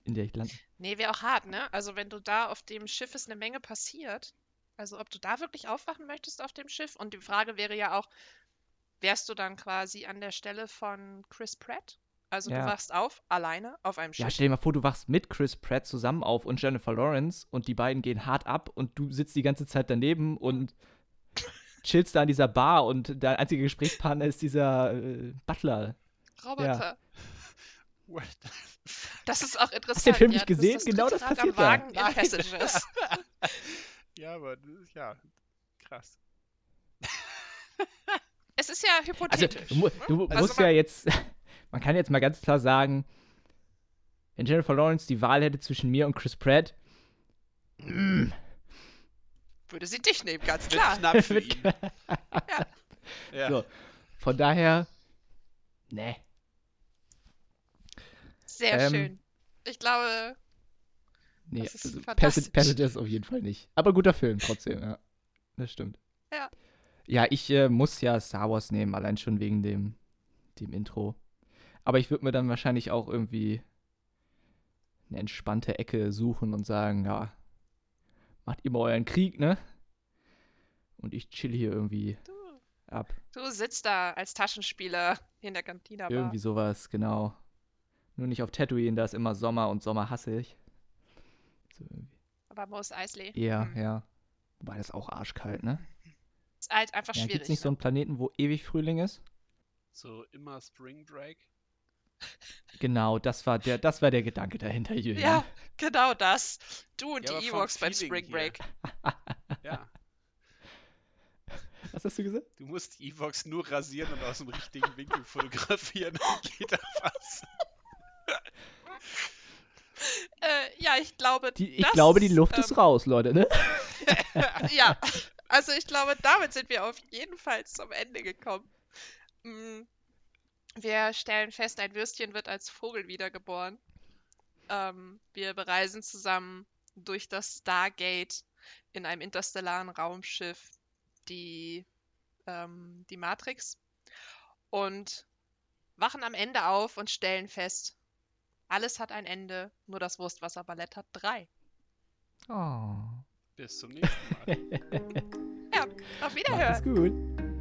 in der ich lande. Nee, wäre auch hart, ne? Also wenn du da auf dem Schiff ist eine Menge passiert. Also ob du da wirklich aufwachen möchtest auf dem Schiff. Und die Frage wäre ja auch, wärst du dann quasi an der Stelle von Chris Pratt? Also Ja. du wachst auf, alleine, auf einem Ja, Schiff. stell dir mal vor, du wachst mit Chris Pratt zusammen auf und Jennifer Lawrence und die beiden gehen hart ab und du sitzt die ganze Zeit daneben und chillst da an dieser Bar und dein einziger Gesprächspartner ist dieser äh, Butler. Roboter. What? Das ist auch interessant. Hast du den Film ja, nicht gesehen? Das Genau das passiert am da. Wagen in Nein. Passengers. Ja, aber das ist ja krass. Es ist ja Also, hypothetisch. du, mu- ne? du Also musst ja jetzt, man kann jetzt mal ganz klar sagen, wenn Jennifer Lawrence die Wahl hätte zwischen mir und Chris Pratt, mm, Würde sie dich nehmen, ganz Wird klar. knapp für wird ihn. Ja. So. von daher, ne. Sehr Ähm, schön. Ich glaube, Nee, Das ist also fantastisch. Passi- Passengers auf jeden Fall nicht. Aber guter Film trotzdem, ja. Das stimmt. Ja. Ja, ich äh, muss ja Star Wars nehmen, allein schon wegen dem, dem Intro. Aber ich würde mir dann wahrscheinlich auch irgendwie eine entspannte Ecke suchen und sagen, ja, macht ihr mal euren Krieg, ne? Und ich chill hier irgendwie du, ab. du sitzt da als Taschenspieler in der Cantina Bar. Irgendwie sowas, genau. Nur nicht auf Tatooine, da ist immer Sommer und Sommer hasse ich. So irgendwie. Aber Mos Eisley. Ja, hm. ja. Wobei das auch arschkalt, ne? Ist halt einfach Ja, schwierig. Gibt es nicht so ne? einen Planeten, wo ewig Frühling ist? So immer Spring Break. Genau, das war der, das war der Gedanke dahinter, Julian. Ja, genau das. Du und Ja, die Ewoks beim Spring. Break. Ja, Was hast du gesagt? du musst die Evox nur rasieren und aus dem richtigen Winkel fotografieren. Dann geht da was. Äh, ja, ich glaube, Die, ich das, glaube, die Luft ist ähm, raus, Leute, ne? ja, also ich glaube, damit sind wir auf jeden Fall zum Ende gekommen. Mm, Wir stellen fest, ein Würstchen wird als Vogel wiedergeboren. Ähm, wir bereisen zusammen durch das Stargate in einem interstellaren Raumschiff die, ähm, die Matrix und wachen am Ende auf und stellen fest, alles hat ein Ende, nur das Wurstwasserballett hat drei. Oh. Bis zum nächsten Mal. Ja, auf Macht Wiederhören. gut.